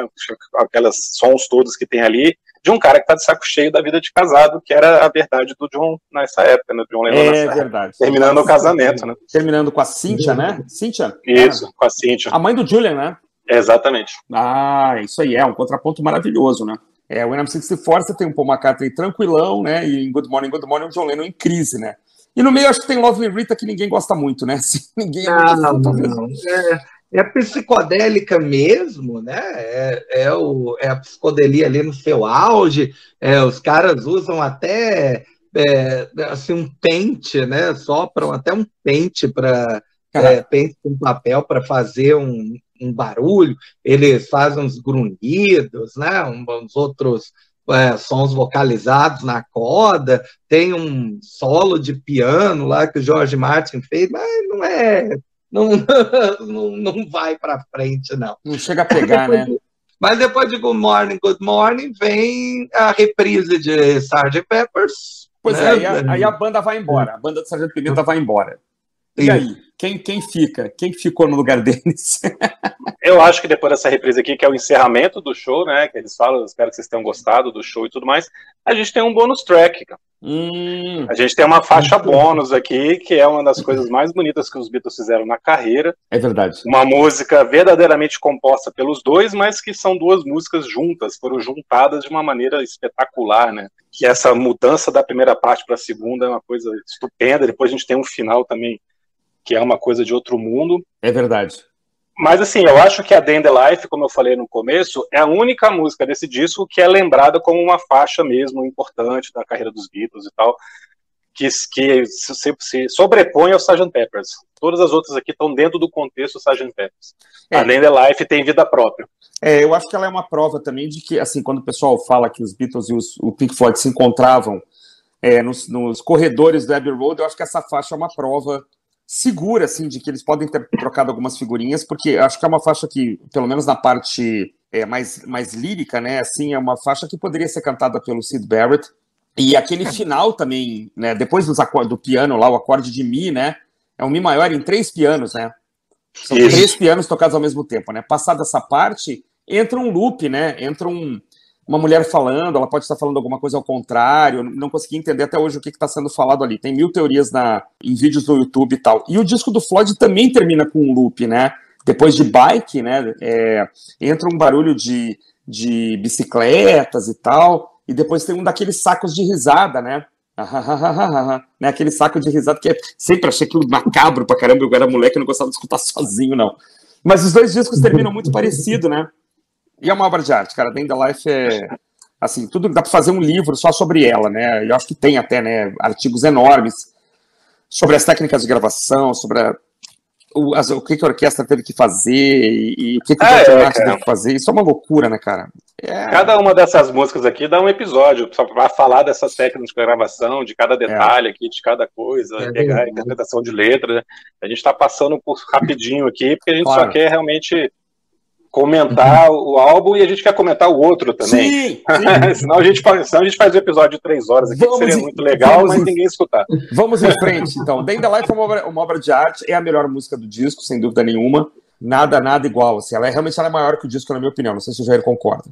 aquelas sons todos que tem ali, de um cara que está de saco cheio da vida de casado, que era a verdade do John nessa época, né? John Lennon é verdade. Terminando o casamento, né? Terminando com a Cynthia, né? Cynthia? Isso, ah. com a Cynthia. A mãe do Julian, né? Exatamente. Ah, isso aí é um contraponto maravilhoso, né? É, o NM64 você tem um Paul McCartney tranquilão, né? E em Good Morning, Good Morning, o John Lennon em crise, né? E no meio acho que tem Lovely Rita que ninguém gosta muito, né? (laughs) Assim, ninguém é não, não, não. É, é psicodélica mesmo, né? É, é, o, é a psicodelia ali no seu auge. É, os caras usam até é, assim um pente, né? Sopram até um pente para é, pente com papel para fazer um, um barulho, eles fazem uns grunhidos, né? uns outros é, sons vocalizados na corda, tem um solo de piano lá que o George Martin fez, mas não é. Não, (laughs) não, não vai para frente, não. Não chega a pegar, né? Mas depois de Good Morning, Good Morning, vem a reprise de Sgt. Peppers. Pois né? é, aí a, aí a, banda vai embora, a banda do Sargento Pimenta vai embora. E aí? Quem, quem fica? Quem ficou no lugar deles? (laughs) Eu acho que depois dessa reprise aqui, que é o encerramento do show, né? Que eles falam, espero que vocês tenham gostado do show e tudo mais. A gente tem um bônus track. Hum. A gente tem uma faixa bônus aqui, que é uma das coisas mais bonitas que os Beatles fizeram na carreira. É verdade. Uma música verdadeiramente composta pelos dois, mas que são duas músicas juntas, foram juntadas de uma maneira espetacular, né? Que essa mudança da primeira parte para a segunda é uma coisa estupenda. Depois a gente tem um final também que é uma coisa de outro mundo. É verdade. Mas assim, eu acho que a Day Life, como eu falei no começo, é a única música desse disco que é lembrada como uma faixa mesmo importante da carreira dos Beatles e tal, que, que se, se sobrepõe ao Sgt. Peppers. Todas as outras aqui estão dentro do contexto Sgt. Peppers. É. A Day Life tem vida própria. É, eu acho que ela é uma prova também de que, assim, quando o pessoal fala que os Beatles e os, o Pink Floyd se encontravam é, nos, nos corredores do Abbey Road, eu acho que essa faixa é uma prova segura, assim, de que eles podem ter trocado algumas figurinhas, porque acho que é uma faixa que, pelo menos na parte é, mais, mais lírica, né, assim, é uma faixa que poderia ser cantada pelo Sid Barrett, e aquele é. final também, né, depois dos do piano lá, o acorde de Mi, né, é um Mi maior em três pianos, né, são Isso. três pianos tocados ao mesmo tempo, né, passada essa parte, entra um loop, né, entra um, uma mulher falando, ela pode estar falando alguma coisa ao contrário, não consegui entender até hoje o que está sendo falado ali. Tem mil teorias na, em vídeos do YouTube e tal. E o disco do Floyd também termina com um loop, né? Depois de bike, né? É, entra um barulho de, de bicicletas e tal, e depois tem um daqueles sacos de risada, né? (laughs) né? Aquele saco de risada que é, sempre achei aquilo macabro pra caramba. Eu era moleque e não gostava de escutar (laughs) sozinho, não. Mas os dois discos terminam muito parecido, né? E é uma obra de arte, cara. The the Life é. Assim, tudo dá para fazer um livro só sobre ela, né? Eu acho que tem até, né? Artigos enormes sobre as técnicas de gravação, sobre a, o, as, o que, que a orquestra teve que fazer e, e o que, que o ah, é, teve que fazer. Isso é uma loucura, né, cara? É... Cada uma dessas músicas aqui dá um episódio só para falar dessas técnicas de gravação, de cada detalhe é. aqui, de cada coisa, é pegar a interpretação de letra. Né? A gente está passando por rapidinho aqui, porque a gente claro. só quer realmente comentar o álbum e a gente quer comentar o outro também. Sim, (laughs) sim. senão, a gente faz, senão a gente faz um episódio de três horas aqui, vamos que seria muito legal, mas em, ninguém escutar. Vamos em frente, então. The Life é uma obra, uma obra, de arte, é a melhor música do disco, sem dúvida nenhuma. Nada, nada igual. Assim, ela é realmente ela é maior que o disco, na minha opinião. Não sei se o Jair concorda.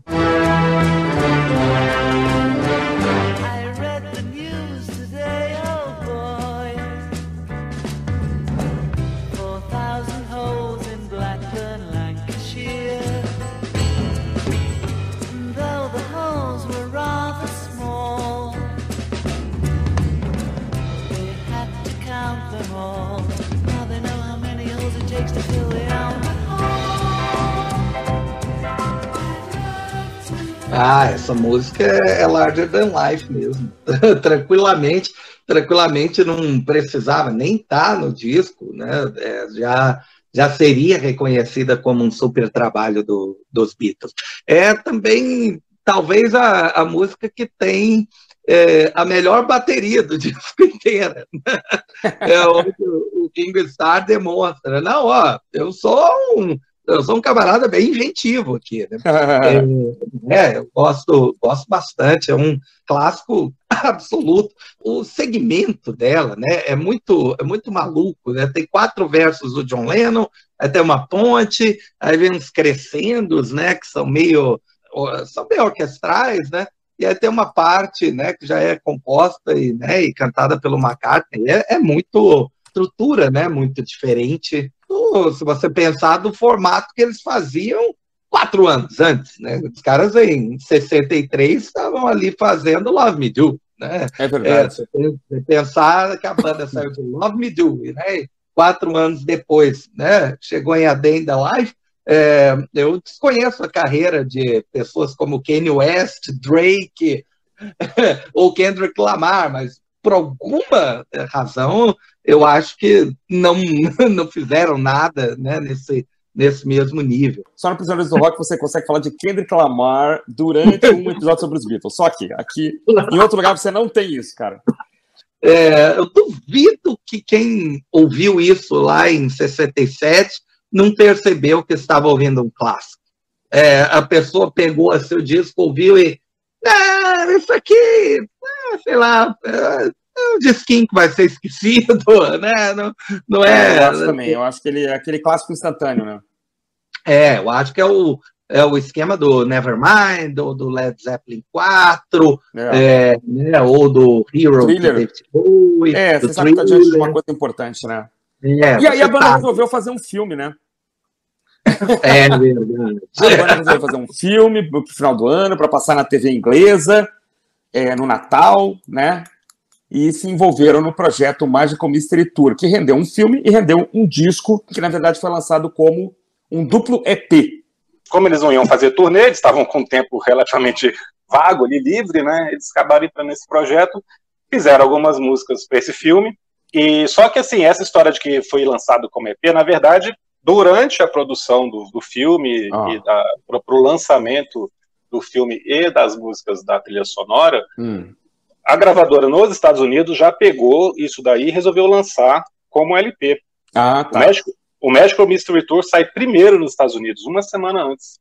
Ah, essa música é, é larger than life mesmo. (laughs) tranquilamente, tranquilamente não precisava nem estar tá no disco, né? É, já já seria reconhecida como um super trabalho do, dos Beatles. É também talvez a, a música que tem é, a melhor bateria do (laughs) disco inteiro. (laughs) É onde o King Starr demonstra. Não, ó, eu sou um, eu sou um camarada bem inventivo aqui, né? (laughs) é, é, eu gosto, gosto bastante, é um clássico (laughs) absoluto. O segmento dela, né, é muito, é muito maluco, né? Tem quatro versos do John Lennon, aí tem uma ponte, aí vem uns crescendos, né, que são meio, são meio orquestrais, né? E aí tem uma parte, né, que já é composta e, né, e cantada pelo McCartney. É, é muito estrutura, né, muito diferente se você pensar do formato que eles faziam quatro anos antes, né? Os caras em 63 estavam ali fazendo Love Me Do, né? É verdade. É, pensar que a banda (laughs) saiu de Love Me Do, né? Quatro anos depois, né? Chegou em A Day in the Life. É, eu desconheço a carreira de pessoas como Kanye West, Drake (laughs) ou Kendrick Lamar, mas por alguma razão, eu acho que não, (laughs) não fizeram nada né, nesse, nesse mesmo nível. Só no Prisioneiros do Rock você consegue falar de Kendrick Lamar durante um (laughs) episódio sobre os Beatles. Só aqui. Aqui, em outro lugar, você não tem isso, cara. É, eu duvido que quem ouviu isso lá em 67 não percebeu que estava ouvindo um clássico. É, a pessoa pegou seu disco, ouviu e. Ah, isso aqui, ah, sei lá, ah, é um disquinho que vai ser esquecido, (laughs) né? Não, não é. Eu acho também, eu acho que ele é aquele clássico instantâneo, né? É, eu acho que é o, é o esquema do Nevermind, ou do Led Zeppelin 4, é. É, né, ou do Hero Thriller. Bowie. É, você sabe que tá diante de uma coisa importante, né? É, e aí a banda resolveu fazer um filme, né? É verdade. A banda resolveu fazer um filme pro final do ano, para passar na TV inglesa, é, no Natal, né? E se envolveram no projeto Magical Mystery Tour, que rendeu um filme e rendeu um disco, que na verdade foi lançado como um duplo EP. Como eles não iam fazer turnê, eles estavam com um tempo relativamente vago ali, livre, né? Eles acabaram entrando nesse projeto, fizeram algumas músicas para esse filme. E só que assim, essa história de que foi lançado como EP, na verdade, durante a produção do, do filme ah. e para o lançamento do filme e das músicas da trilha sonora, hum. a gravadora nos Estados Unidos já pegou isso daí e resolveu lançar como LP. Ah, tá. O México, o Magical Mystery Tour sai primeiro nos Estados Unidos, uma semana antes.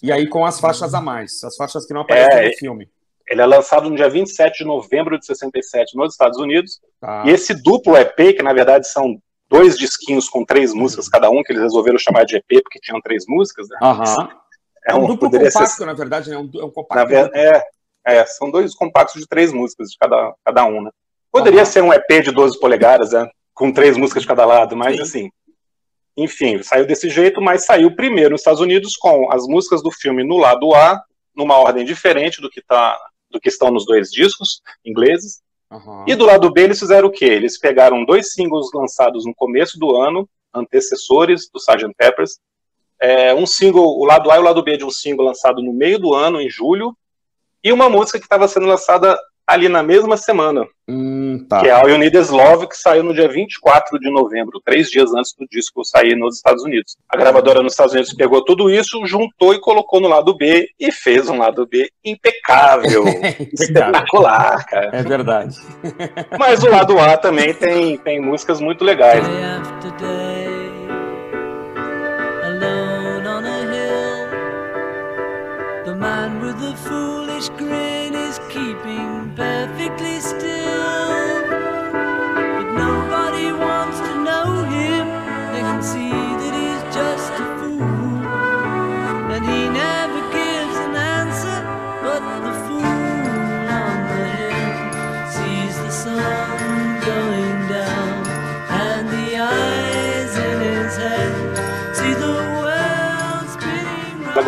E aí com as faixas a mais, as faixas que não aparecem é, no filme. Ele é lançado no dia 27 de novembro de 67 nos Estados Unidos. Tá. E esse duplo EP, que na verdade são dois disquinhos com três músicas uhum. cada um, que eles resolveram chamar de EP porque tinham três músicas, né? Uhum. É, um, um duplo compacto, ser... na verdade, né? É um, é um compacto. É, é, são dois compactos de três músicas de cada, cada um, né? Poderia uhum. ser um EP de 12 polegadas, né? Com três músicas de cada lado, mas Sim. assim, enfim, saiu desse jeito, mas saiu primeiro nos Estados Unidos com as músicas do filme no lado A, numa ordem diferente do que, tá, do que estão nos dois discos ingleses. Uhum. E do lado B eles fizeram o quê? Eles pegaram dois singles lançados no começo do ano, antecessores do Sgt. Peppers. É, um single, o lado A e o lado B de um single lançado no meio do ano, em julho, e uma música que estava sendo lançada ali na mesma semana. Hum, tá. Que é All You Need Is Love, que saiu no dia 24 de novembro, três dias antes do disco sair nos Estados Unidos. A gravadora nos Estados Unidos pegou tudo isso, juntou e colocou no lado B e fez um lado B impecável. (laughs) espetacular, cara. É verdade. (laughs) Mas o lado A também tem, tem músicas muito legais.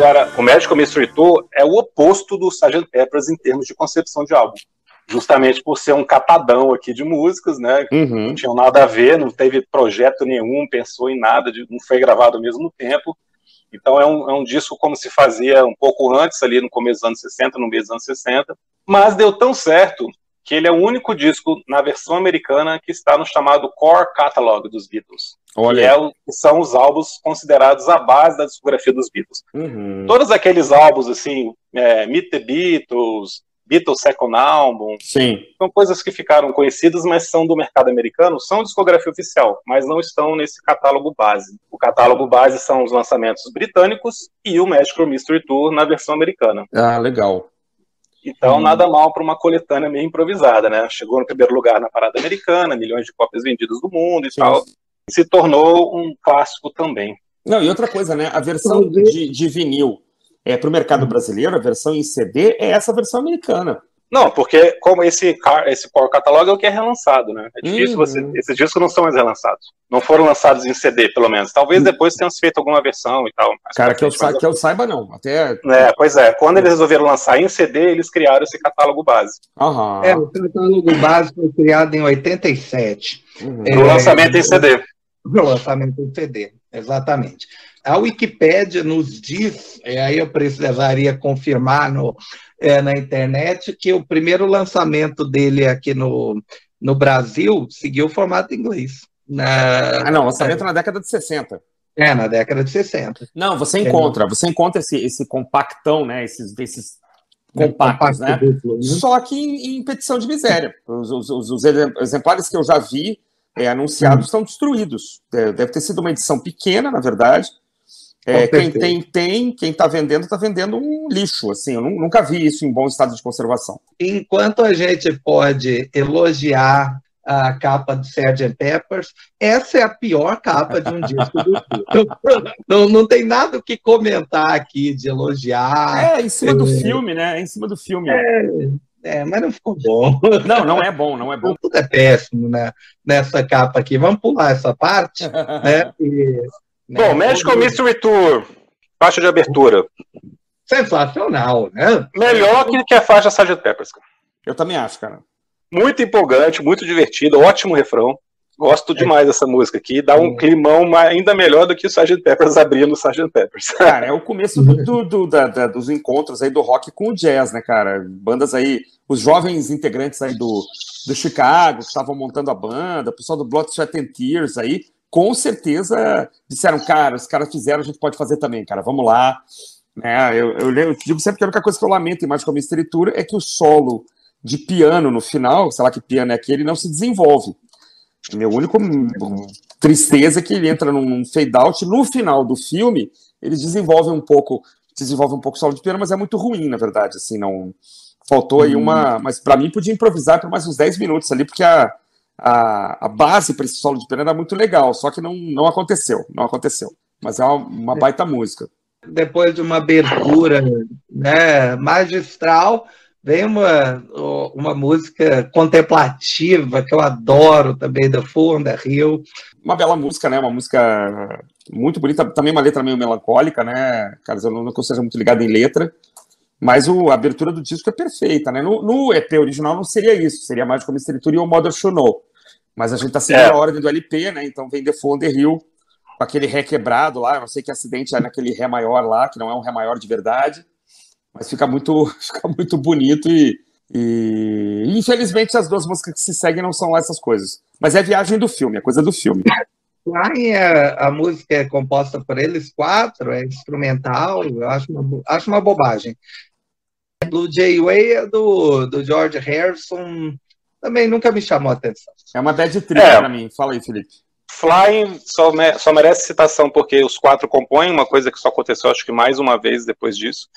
Agora, o Magical Mystery Tour é o oposto do Sgt. Peppers em termos de concepção de álbum. Justamente por ser um catadão aqui de músicas, né? Uhum. Não tinham nada a ver, não teve projeto nenhum, pensou em nada, não foi gravado ao mesmo tempo. Então é um, é um disco como se fazia um pouco antes, ali no começo dos anos 60, no meio dos anos 60. Mas deu tão certo que ele é o único disco na versão americana que está no chamado Core Catalog dos Beatles. Olha. Que, é o, que são os álbuns considerados a base da discografia dos Beatles. Uhum. Todos aqueles álbuns, assim, é, Meet the Beatles, Beatles Second Album, Sim. são coisas que ficaram conhecidas, mas são do mercado americano, são discografia oficial, mas não estão nesse catálogo base. O catálogo base são os lançamentos britânicos e o Magical Mystery Tour na versão americana. Ah, legal. Então, hum. nada mal para uma coletânea meio improvisada, né? Chegou no primeiro lugar na parada americana, milhões de cópias vendidas do mundo e Sim. tal. Se tornou um clássico também. Não, e outra coisa, né? A versão de, de vinil é, para o mercado brasileiro, a versão em CD é essa versão americana. Não, porque como esse, esse Core Catalog é o que é relançado, né? É difícil uhum. você. Esses discos não são mais relançados. Não foram lançados em CD, pelo menos. Talvez uhum. depois tenham feito alguma versão e tal. Cara, que eu, sa que eu saiba, não. Até... É, pois é. Quando eles resolveram lançar em CD, eles criaram esse catálogo base. Uhum. É, o catálogo base foi criado em 87. Uhum. É, no lançamento em CD. No lançamento em CD, exatamente. A Wikipédia nos diz, e aí eu precisaria confirmar no, é, na internet, que o primeiro lançamento dele aqui no, no Brasil seguiu o formato inglês. Na, ah, não, lançamento é, na década de 60. É, na década de 60. Não, você encontra, é. você encontra esse, esse compactão, né? Esses, esses compactos, né? Duplo, né? Só que em, em, petição de miséria. Os, os, os, os, exemplares que eu já vi é, anunciados hum. estão destruídos. Deve ter sido uma edição pequena, na verdade, É, quem tem, tem, quem está vendendo, está vendendo um lixo, assim, eu nunca vi isso em bom estado de conservação. Enquanto a gente pode elogiar a capa do Sgt. Peppers, essa é a pior capa de um (laughs) disco do filme. Não, não tem nada o que comentar aqui de elogiar. É, em cima é... do filme, né? É em cima do filme. É, é, mas não ficou bom. (laughs) Não, não é bom, não é bom. Tudo é péssimo né, nessa capa aqui. Vamos pular essa parte. (laughs) né? E né? Bom, Magical Mystery Tour, faixa de abertura. Sensacional, né? Melhor que, que a faixa Sgt. Peppers. Eu também acho, cara. Muito empolgante, muito divertido, ótimo refrão. Gosto demais dessa música aqui, dá um climão ainda melhor do que o Sgt. Peppers abrindo o Sgt. Peppers. (laughs) Cara, é o começo do, do, da, da, dos encontros aí do rock com o jazz, né, cara? Bandas aí, os jovens integrantes aí do, do Chicago, que estavam montando a banda, o pessoal do Blood, Sweat and Tears aí, com certeza disseram, cara, os caras fizeram, a gente pode fazer também, cara, vamos lá. Né? Eu, eu, eu digo sempre que a única coisa que eu lamento em mais como estrutura é que o solo de piano no final, sei lá que piano é aquele, não se desenvolve. Meu único tristeza é que ele entra num fade out no final do filme, eles desenvolvem um pouco, desenvolve um pouco o solo de piano, mas é muito ruim, na verdade, assim, não faltou aí uma, mas para mim podia improvisar por mais uns 10 minutos ali, porque a a, a base para esse solo de piano era muito legal, só que não, não aconteceu, não aconteceu. Mas é uma, uma baita música. Depois de uma abertura né, magistral, vem uma, uma música contemplativa que eu adoro também, da Full da Rio. Uma bela música, né? Uma música muito bonita, também uma letra meio melancólica, né? Caso eu não, não seja muito ligado em letra, mas o, a abertura do disco é perfeita, né? No, no EP original não seria isso, seria mais como Estrutura e o Mother Show mas a gente tá seguindo é. a ordem do LP, né? Então vem The Fall on the Hill, com aquele ré quebrado lá. Eu não sei que acidente é naquele ré maior lá, que não é um ré maior de verdade. Mas fica muito, (laughs) fica muito bonito e, e, infelizmente as duas músicas que se seguem não são lá essas coisas. Mas é viagem do filme, é coisa do filme. Flying, a, a música é composta por eles quatro, é instrumental, eu acho uma, acho uma bobagem. Blue Jay Way é do, do George Harrison, também nunca me chamou a atenção. É uma bad trip é. para mim. Fala aí, Felipe. Flying só, me, só, merece citação porque os quatro compõem, uma coisa que só aconteceu acho que mais uma vez depois disso.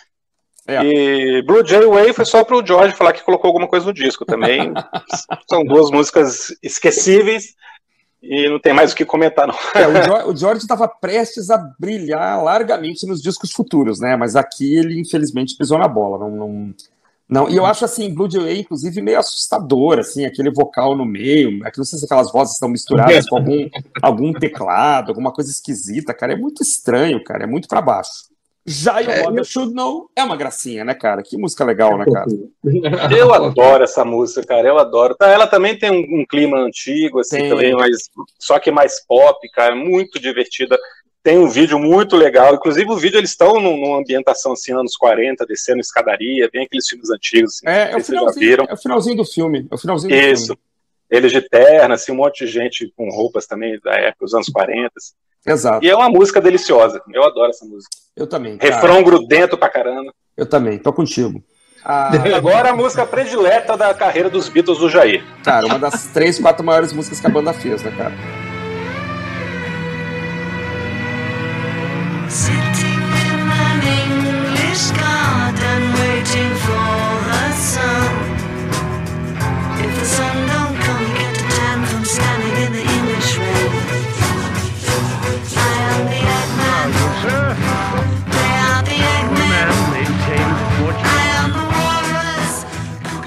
É. E Blue Jay Way foi só para o George falar que colocou alguma coisa no disco também. (laughs) São duas músicas esquecíveis e não tem mais o que comentar, não. É, o George estava prestes a brilhar largamente nos discos futuros, né? Mas aqui ele infelizmente pisou na bola. Não, não, não, e eu acho assim, Blue Jay, inclusive, meio assustador, assim, aquele vocal no meio, não sei se aquelas vozes estão misturadas com algum, algum teclado, alguma coisa esquisita, cara, é muito estranho, cara, é muito para baixo. Já o é, Mother Should Know é uma gracinha, né, cara? Que música legal, né, cara? (laughs) Eu adoro essa música, cara, eu adoro. Tá, ela também tem um, um clima antigo, assim, tem. também, mas só que mais pop, cara, muito divertida tem um vídeo muito legal. Inclusive, o vídeo eles estão numa ambientação assim, anos 40, descendo escadaria, bem aqueles filmes antigos. Assim, é, é, o finalzinho, é o finalzinho do filme. É o finalzinho Isso. Do filme. Eles de terna, assim, um monte de gente com roupas também da época, dos anos 40. Assim. Exato. E é uma música deliciosa. Eu adoro essa música. Eu também. Cara. Refrão grudento pra caramba. Eu também, tô contigo. Ah, (laughs) agora a música predileta da carreira dos Beatles do Jair. Cara, uma das três, quatro maiores músicas que a banda fez, né, cara?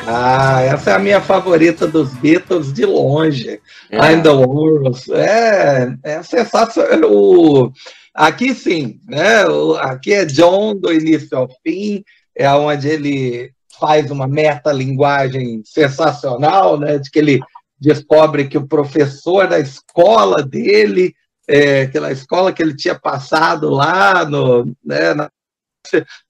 Ah, essa é a minha favorita dos Beatles de longe. É. I'm the Walrus. É, é sensacional. O, Aqui sim, né? Aqui é John do início ao fim, é onde ele faz uma metalinguagem sensacional, né? De que ele descobre que o professor da escola dele, é, aquela escola que ele tinha passado lá no, né,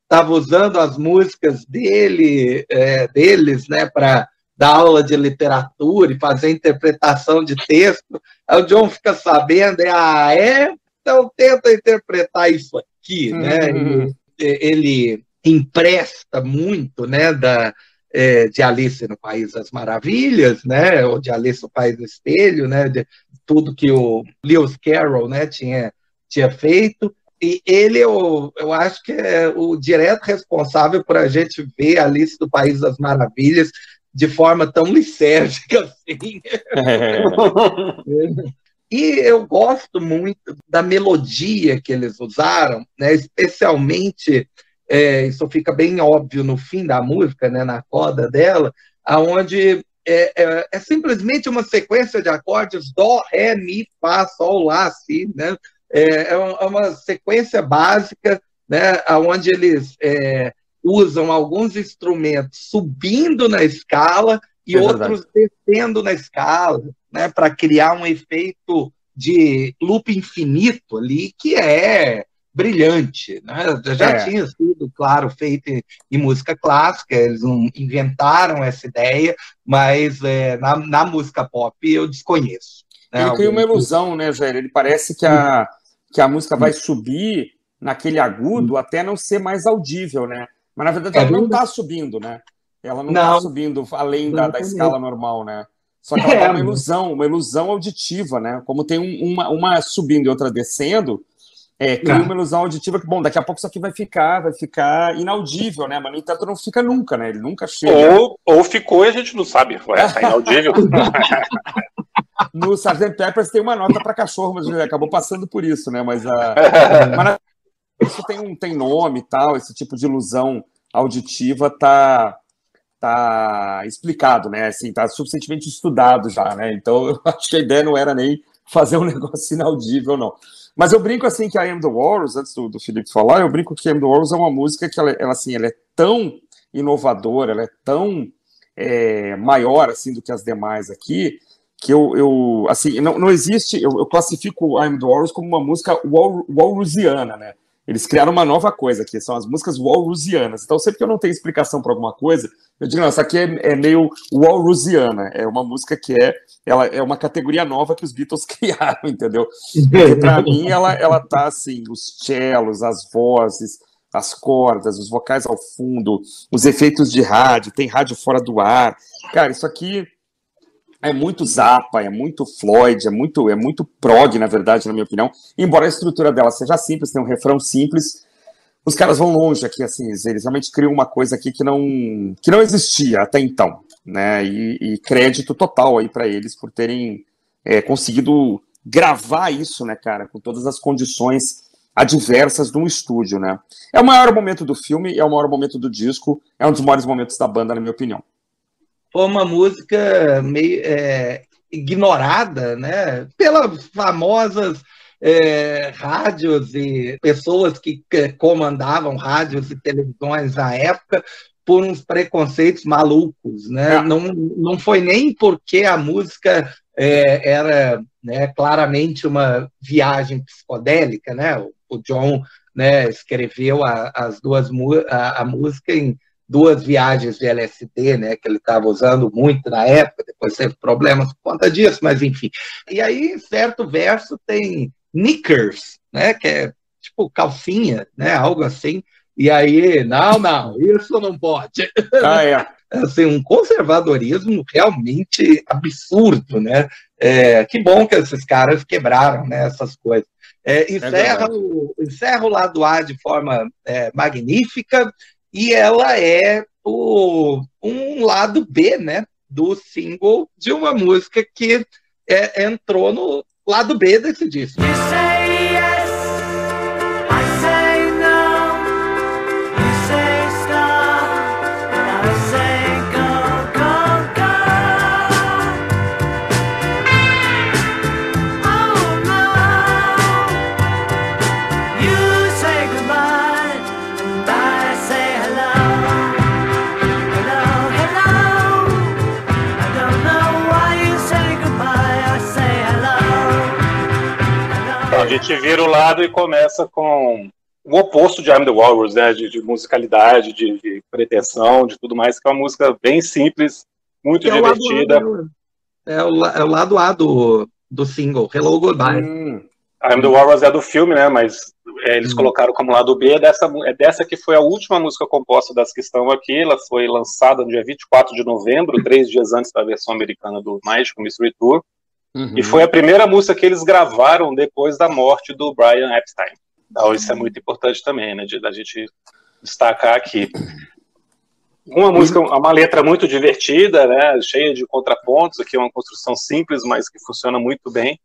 estava usando as músicas dele, é, deles, né, para dar aula de literatura e fazer interpretação de texto. Aí o John fica sabendo, é, ah, é? Então, tenta interpretar isso aqui, né? uhum. né? Ele, ele, empresta muito, né, da, é, de Alice no País das Maravilhas, né, ou de Alice no País do Espelho, né, de tudo que o Lewis Carroll, né, tinha, tinha feito. E ele, eu, eu acho que é o direto responsável por a gente ver a Alice do País das Maravilhas de forma tão (laughs) licérgica assim. É. e eu gosto muito da melodia que eles usaram, né? especialmente, é, isso fica bem óbvio no fim da música, né? na coda dela, aonde é, é, é, simplesmente uma sequência de acordes dó, ré, mi, fá, sol, lá, si, né? É, é uma sequência básica, né? Onde eles é, usam alguns instrumentos subindo na escala e é outros descendo na escala, né? Para criar um efeito de loop infinito ali que é brilhante. Né? Já é. tinha sido, claro, feito em, em, música clássica, eles não inventaram essa ideia, mas é, na, na, música pop eu desconheço. Né? Ele cria uma ilusão, né, Jair? Ele parece que a, que a música vai subir naquele agudo até não ser mais audível, né? Mas na verdade é ela não está subindo, né? Ela não está subindo além da, da escala normal, né? Só que ela é uma ilusão, uma ilusão auditiva, né? Como tem um, uma, uma subindo e outra descendo, é, cria uma ilusão auditiva que, bom, daqui a pouco isso aqui vai ficar, vai ficar inaudível, né? Mas, no entanto, não fica nunca, né? Ele nunca chega. Ou, ou ficou e a gente não sabe. Ué, tá inaudível. (laughs) no Sgt. Peppers tem uma nota para cachorro, mas acabou passando por isso, né? Mas, a, (laughs) mas isso tem, um, tem nome e tal, esse tipo de ilusão auditiva tá, tá explicado, né? Assim, tá suficientemente estudado já, né? Então, eu (laughs) acho que a ideia não era nem fazer um (laughs) negócio inaudível, não. Mas eu brinco assim que a Am The Walrus, antes do, do Felipe falar, eu brinco que I Am The Walrus é uma música que ela, ela, assim, ela é tão inovadora, ela é tão é, maior assim do que as demais aqui, que eu, eu assim, não, não existe, eu, eu classifico I Am The Walrus como uma música walrusiana, né? Eles criaram uma nova coisa aqui, são as músicas walrusianas. Então, sempre que eu não tenho explicação para alguma coisa, eu digo, não, essa aqui é, é meio walrusiana. É uma música que é, ela é uma categoria nova que os Beatles (laughs) criaram, entendeu? Para mim, ela, ela tá assim, os cellos, as vozes, as cordas, os vocais ao fundo, os efeitos de rádio, tem rádio fora do ar. Cara, isso aqui é muito Zappa, é muito Floyd, é muito, é muito prog, na verdade, na minha opinião. Embora a estrutura dela seja simples, tem um refrão simples, os caras vão longe aqui, assim, eles realmente criam uma coisa aqui que não, que não existia até então, né? E, e crédito total aí para eles por terem é, conseguido gravar isso, né, cara, com todas as condições adversas de um estúdio, né? É o maior momento do filme, é o maior momento do disco, é um dos maiores momentos da banda, na minha opinião foi uma música meio é, ignorada, né? Pelas famosas é, rádios e pessoas que comandavam rádios e televisões na época por uns preconceitos malucos, né? É. Não, não foi nem porque a música é, era né, claramente uma viagem psicodélica, né? O, o John né, escreveu a, as duas a, a música em duas viagens de LSD, né, que ele estava usando muito na época, depois teve problemas por conta disso, mas enfim. E aí, em certo verso, tem knickers, né, que é tipo calcinha, né, algo assim, e aí, não, não, isso não pode. Ah, é. (laughs) Assim, um conservadorismo realmente absurdo, né? É, que bom que esses caras quebraram né, essas coisas. É, encerra, é o, encerra o lado A de forma é, magnífica, e ela é o, um lado B, né, do single de uma música que é, entrou no lado B desse disco. Gente vira o lado e começa com o oposto de I'm the Walrus, né? De, de musicalidade, de, de, pretensão, de tudo mais, que é uma música bem simples, muito é divertida. É, o, é o lado A do, do single, Hello Goodbye. Hum. I'm the Walrus é do filme, né? Mas é, eles hum. colocaram como lado B, é dessa, é dessa que foi a última música composta das que estão aqui. Ela foi lançada no dia 24 de novembro, três dias antes da versão americana do Magic Mystery Tour. Uhum. E foi a primeira música que eles gravaram depois da morte do Brian Epstein. Então, isso é muito importante também, né? Da gente destacar aqui. Uma música, uma letra muito divertida, né? Cheia de contrapontos, aqui é uma construção simples, mas que funciona muito bem.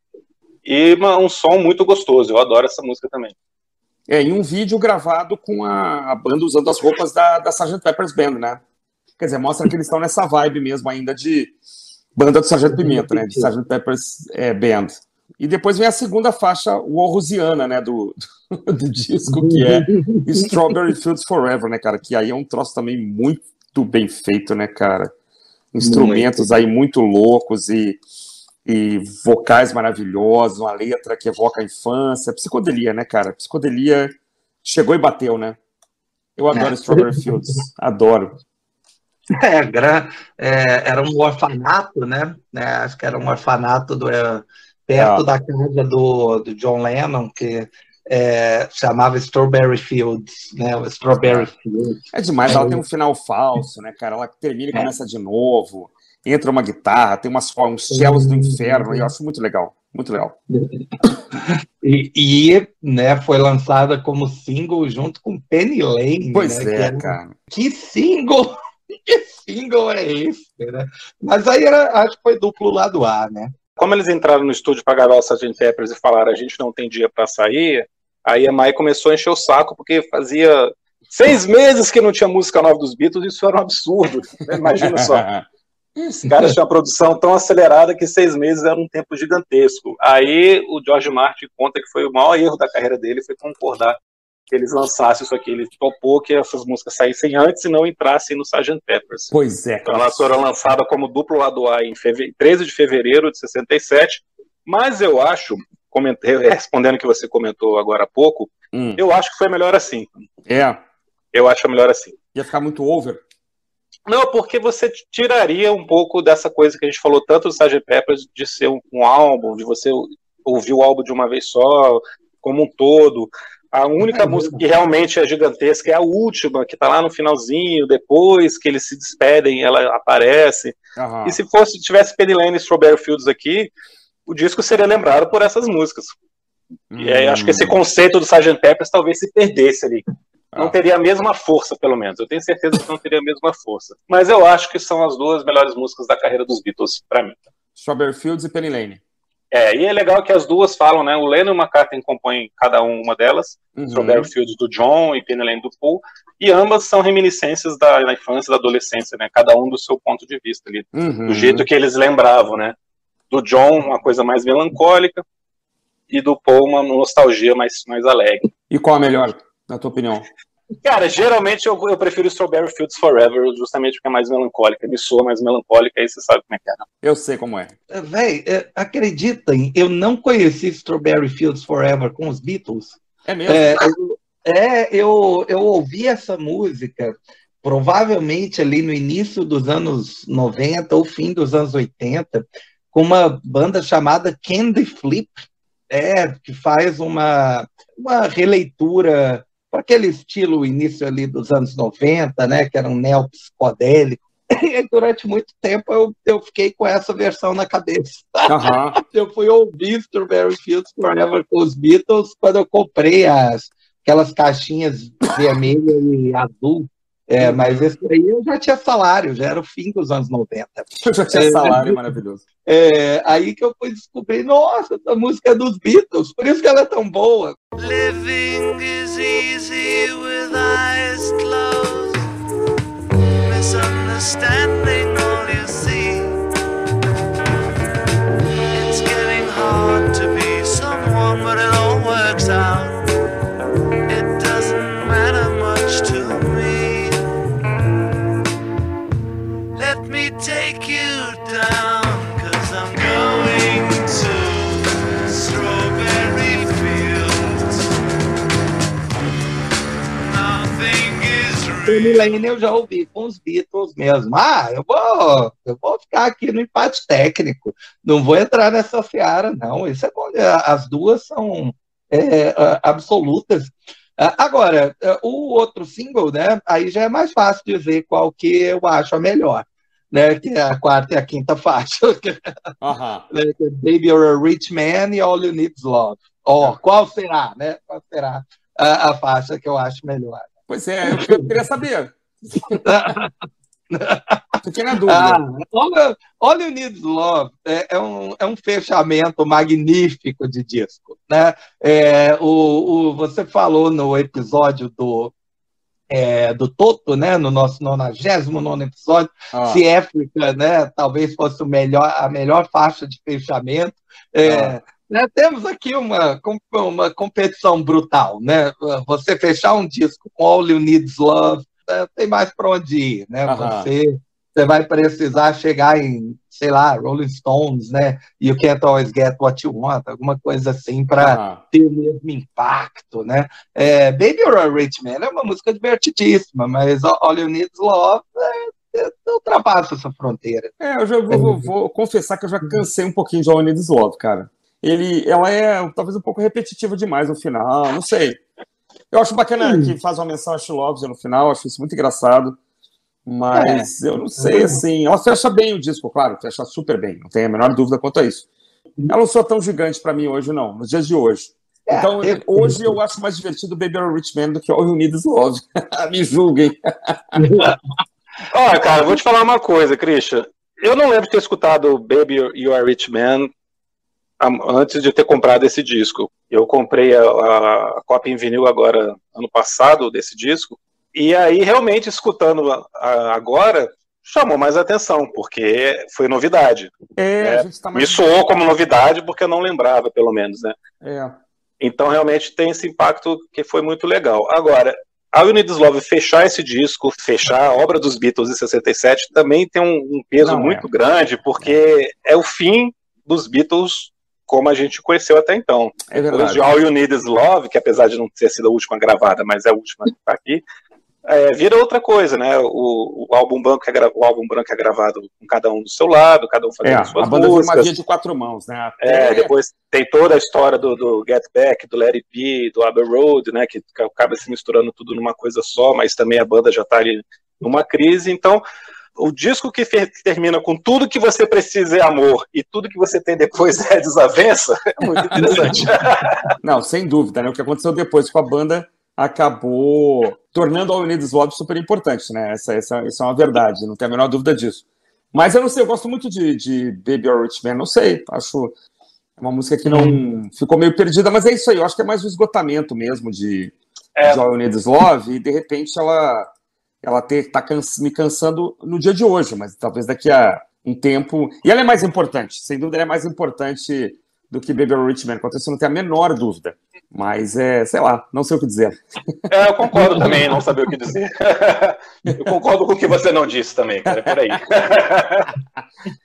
E uma, um som muito gostoso. Eu adoro essa música também. É, em um vídeo gravado com a, a banda usando as roupas da, da Sgt. Pepper's Band, né? Quer dizer, mostra que eles estão nessa vibe mesmo ainda de banda do Sargento Pimenta, né? De Sgt. Pepper's é, Band. E depois vem a segunda faixa, o Rosiana, né? Do, do, do, disco, que é Strawberry Fields Forever, né, cara? Que aí é um troço também muito bem feito, né, cara? Instrumentos muito. aí muito loucos e e vocais maravilhosos, uma letra que evoca a infância, psicodelia, né, cara? Psicodelia chegou e bateu, né? Eu adoro é. Strawberry Fields, adoro. É, é, era um orfanato, né? É, acho que era um orfanato do, é, perto é. da casa do, do John Lennon, que é, chamava Strawberry Fields, né? Strawberry Fields. É demais, ela tem um final falso, né, cara? Ela termina e começa de novo entra uma guitarra, tem umas, uns céus do inferno, e eu acho muito legal, muito legal. (laughs) E, e né, foi lançada como single junto com Penny Lane. Pois né, é, que cara. Que single! Que single é esse, né? Mas aí era, acho que foi duplo lado A, né? Como eles entraram no estúdio para gravar o Sgt. Peppers e falaram a gente não tem dia para sair, aí a Mai começou a encher o saco porque fazia seis meses que não tinha música nova dos Beatles, isso era um absurdo. Né? Imagina só. (laughs) Os caras tinham uma produção tão acelerada que seis meses era um tempo gigantesco. Aí o George Martin conta que foi o maior erro da carreira dele foi concordar eles lançassem isso aqui. Ele topou que essas músicas saíssem antes e não entrassem no Sgt. Peppers. Pois é. Então elas foram lançadas como duplo lado A em 13 de fevereiro de 67. Mas eu acho, respondendo o que você comentou agora há pouco, hum. eu acho que foi melhor assim. É. Eu acho melhor assim. Ia ficar muito over. Não, porque você tiraria um pouco dessa coisa que a gente falou tanto do Sgt. Peppers de ser um, um, álbum, de você ouvir o álbum de uma vez só, como um todo. A única é música que realmente é gigantesca é a última, que tá lá no finalzinho, depois que eles se despedem, ela aparece. Uhum. E se fosse tivesse Penny Lane e Strawberry Fields aqui, o disco seria lembrado por essas músicas. Hum. E aí, acho que esse hum. conceito do Sgt. Peppers talvez se perdesse ali não teria a mesma força, pelo menos. Eu tenho certeza que não teria a mesma força. Mas eu acho que são as duas melhores músicas da carreira dos Beatles, para mim. Strawberry Fields e Penny Lane. É, e é legal que as duas falam, né? O Lennon e o McCartney compõem cada um uma delas, uhum. Strawberry Fields do John e Penny Lane do Paul, e ambas são reminiscências da, da infância e da adolescência, né? Cada um do seu ponto de vista ali, uhum. do jeito que eles lembravam, né? Do John, uma coisa mais melancólica, e do Paul, uma nostalgia mais, mais alegre. E qual a melhor, na tua opinião? Cara, geralmente eu, eu prefiro Strawberry Fields Forever, justamente porque é mais melancólica, me soa mais melancólica, aí você sabe como é que é. Não? Eu sei como é. é véi, é, acreditem, eu não conheci Strawberry Fields Forever com os Beatles. É mesmo? É, eu, é, eu, eu ouvi essa música provavelmente ali no início dos anos 90 ou fim dos anos 80, com uma banda chamada Candy Flip, é, que faz uma, uma releitura para aquele estilo início ali dos anos 90, né, que era um neopsicodélico. (laughs) E durante muito tempo eu, eu fiquei com essa versão na cabeça. Uhum. (laughs) eu fui ouvir Strawberry Fields Forever com os Beatles quando eu comprei as, aquelas caixinhas vermelha e azul é, mas esse aí eu já tinha salário, já era o fim dos anos 90. (laughs) Eu já tinha é, salário, maravilhoso. É, aí que eu fui descobrir, nossa, essa música é dos Beatles, por isso que ela é tão boa. Living is easy with eyes closed, misunderstanding Lane eu já ouvi com os Beatles mesmo. Ah, eu vou, eu vou ficar aqui no empate técnico. Não vou entrar nessa seara, não. Isso é bom. As duas são é, absolutas. Agora, o outro single, né? Aí já é mais fácil dizer qual que eu acho a melhor né? Que é a quarta e a quinta (laughs) faixa. Uh -huh. Baby, you're a rich man e all you need is love. Ó, oh, qual será, né? Qual será a, a, faixa que eu acho melhor? Pois é, eu, eu queria saber. Fiquei na dúvida. Ah, olha, olha o Needs Love, é, é, um, é um fechamento magnífico de disco. Né? É, o, o, você falou no episódio do, é, do Toto, né, no nosso 99 episódio, ah. se África né, talvez fosse o melhor, a melhor faixa de fechamento. É, ah. Né, temos aqui uma, uma competição brutal. Né? Você fechar um disco com All You Need Is Love, né, tem mais para onde ir. Né? Você você vai precisar chegar em, sei lá, Rolling Stones, né? You Can't Always Get What You Want, alguma coisa assim para ter o mesmo impacto, né? É, Baby You're a Rich Man é uma música divertidíssima, mas All You Need Is Love é, é, ultrapassa essa fronteira. É, eu já vou, vou, vou, confessar que eu já cansei um pouquinho de All You Need Is Love, cara. Ele, ela é talvez um pouco repetitiva demais no final, não sei. Eu acho bacana hum. que faz uma menção a She no final, acho isso muito engraçado. Mas é. eu não sei, assim. Ela fecha bem o disco, claro, fecha super bem, não tem a menor dúvida quanto a isso. Ela não sou tão gigante para mim hoje, não, nos dias de hoje. É, então, hoje eu acho mais divertido Baby or Rich Man do que All You Need Is Love. (laughs) Me julguem. (laughs) Olha, cara, vou te falar uma coisa, Christian. Eu não lembro de ter escutado Baby You Are Rich Man antes de ter comprado esse disco. Eu comprei a, a cópia em vinil agora, ano passado, desse disco. E aí, realmente, escutando agora, chamou mais atenção, porque foi novidade. É, é, tá mais... Me soou como novidade, porque eu não lembrava, pelo menos, né? É. Então, realmente, tem esse impacto que foi muito legal. Agora, a Unidos Love fechar esse disco, fechar a obra dos Beatles em 67, também tem um, um peso não, muito é. grande, porque é o fim dos Beatles como a gente conheceu até então. É verdade. de All You Need Is Love, que apesar de não ter sido a última gravada, mas é a última que está aqui, é, vira outra coisa, né? O, o, álbum branco é o álbum branco é gravado com cada um do seu lado, cada um fazendo é, suas a banda músicas. uma de quatro mãos, né? Até... É, depois tem toda a história do, do Get Back, do Let It Be, do Abbey Road, né? Que acaba se misturando tudo numa coisa só, mas também a banda já está ali numa crise. Então, o disco que termina com tudo que você precisa é amor e tudo que você tem depois (laughs) é desavença é muito (laughs) interessante. Não, sem dúvida, né? O que aconteceu depois com a banda acabou tornando a Unidos Lobby super importante, né? Essa, essa, essa é uma verdade, não tenho a menor dúvida disso. Mas eu não sei, eu gosto muito de, de Baby or Rich Man, não sei, acho uma música que não ficou meio perdida, mas é isso aí, eu acho que é mais o esgotamento mesmo de, é. de All Unidos Love, e de repente ela, ela tá cansa, me cansando no dia de hoje, mas talvez daqui a um tempo. E ela é mais importante, sem dúvida, ela é mais importante do que Baby or Rich Man, quanto isso não tem a menor dúvida. Mas é, sei lá, não sei o que dizer. É, eu concordo também, não saber o que dizer. (laughs) Eu concordo com o que você não disse também, cara, é por aí. (laughs)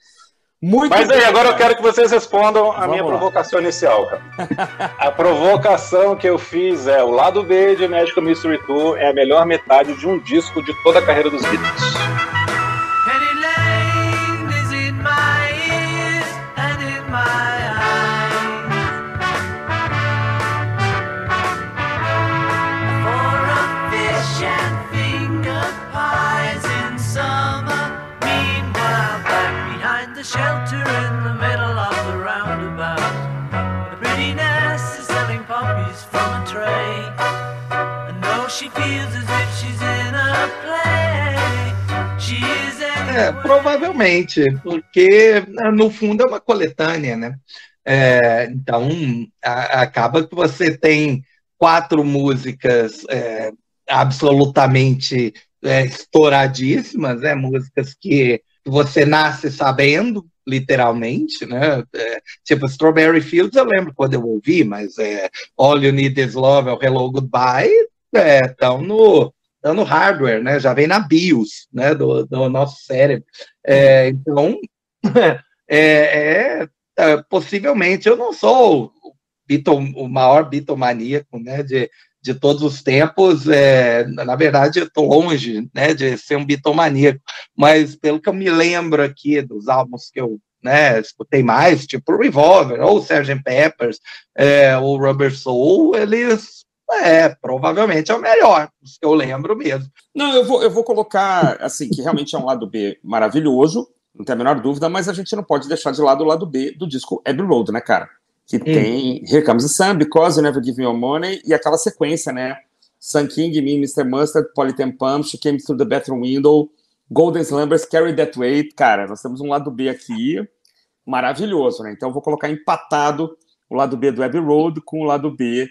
Muito Mas aí, agora eu quero que vocês respondam a Vamos minha lá. provocação inicial, cara. (laughs) A provocação que eu fiz é: o lado B de Magical Mystery Tour é a melhor metade de um disco de toda a carreira dos Beatles. É, provavelmente, porque no fundo é uma coletânea, né? É, então, a, acaba que você tem quatro músicas é, absolutamente é, estouradíssimas, né? músicas que você nasce sabendo, literalmente, né? É, tipo, Strawberry Fields eu lembro quando eu ouvi, mas é, All You Need Is Love, Hello Goodbye, estão é, no no hardware, né? Já vem na BIOS, né? Do, do nosso cérebro. É, então, (laughs) é, é, é, possivelmente eu não sou o, Beatle, o maior bitomaníaco, né? De, de todos os tempos, é, na verdade, estou longe né, de ser um bitomaníaco, mas pelo que eu me lembro aqui dos álbuns que eu né, escutei mais, tipo Revolver, ou Sgt. Peppers, é, ou Rubber Soul, eles é, provavelmente é o melhor, que eu lembro mesmo. Não, eu vou, eu vou colocar, assim, que realmente é um lado B maravilhoso, não tem a menor dúvida, mas a gente não pode deixar de lado o lado B do disco Abbey Road, né, cara? Que hum. tem Here Comes the Sun, Because You Never Give Me Your Money, e aquela sequência, né? Sun King, Me, Mr. Mustard, Polytem Pump, She Came Through the Bathroom Window, Golden Slumbers, Carry That Weight. Cara, nós temos um lado B aqui maravilhoso, né? Então eu vou colocar empatado o lado B do Abbey Road com o lado B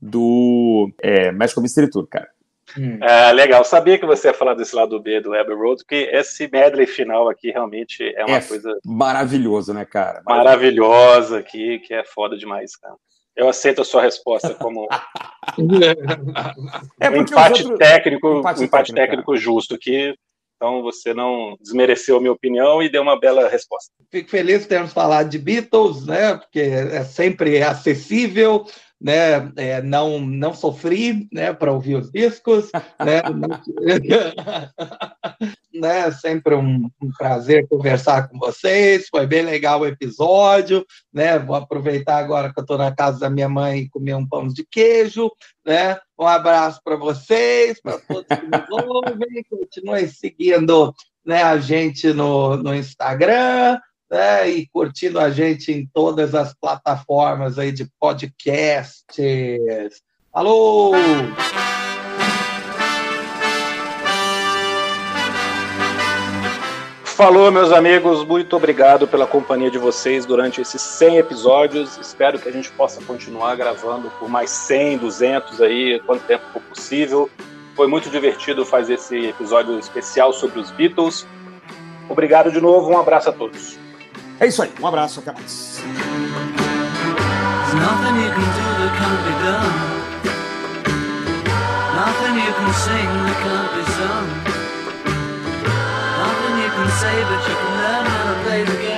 do é, Magical Mystery Tour, cara. Hum. É, legal, sabia que você ia falar desse lado B do Abbey Road, porque esse medley final aqui realmente é uma é coisa. Maravilhoso, né, cara? Maravilhosa aqui, que é foda demais, cara. Eu aceito a sua resposta como (laughs) é um empate outros... técnico, empate um empate técnico, técnico justo aqui. Então você não desmereceu a minha opinião e deu uma bela resposta. Fico feliz de termos falado de Beatles, né? Porque é sempre acessível, né, é, não, não sofri né, para ouvir os discos, (laughs) né, (laughs) né, sempre um, um, prazer conversar com vocês, foi bem legal o episódio, né, vou aproveitar agora que eu estou na casa da minha mãe e comer um pão de queijo, né, um abraço para vocês, para todos que nos (laughs) ouvem, continuem seguindo né, a gente no, no Instagram, né, e curtindo a gente em todas as plataformas aí de podcasts. Alô! Falou, meus amigos, muito obrigado pela companhia de vocês durante esses 100 episódios. Espero que a gente possa continuar gravando por mais 100, 200 aí, quanto tempo for possível. Foi muito divertido fazer esse episódio especial sobre os Beatles. Obrigado de novo, um abraço a todos. É isso aí, um abraço, até mais. Nothing you can say, but you can learn how to play the game.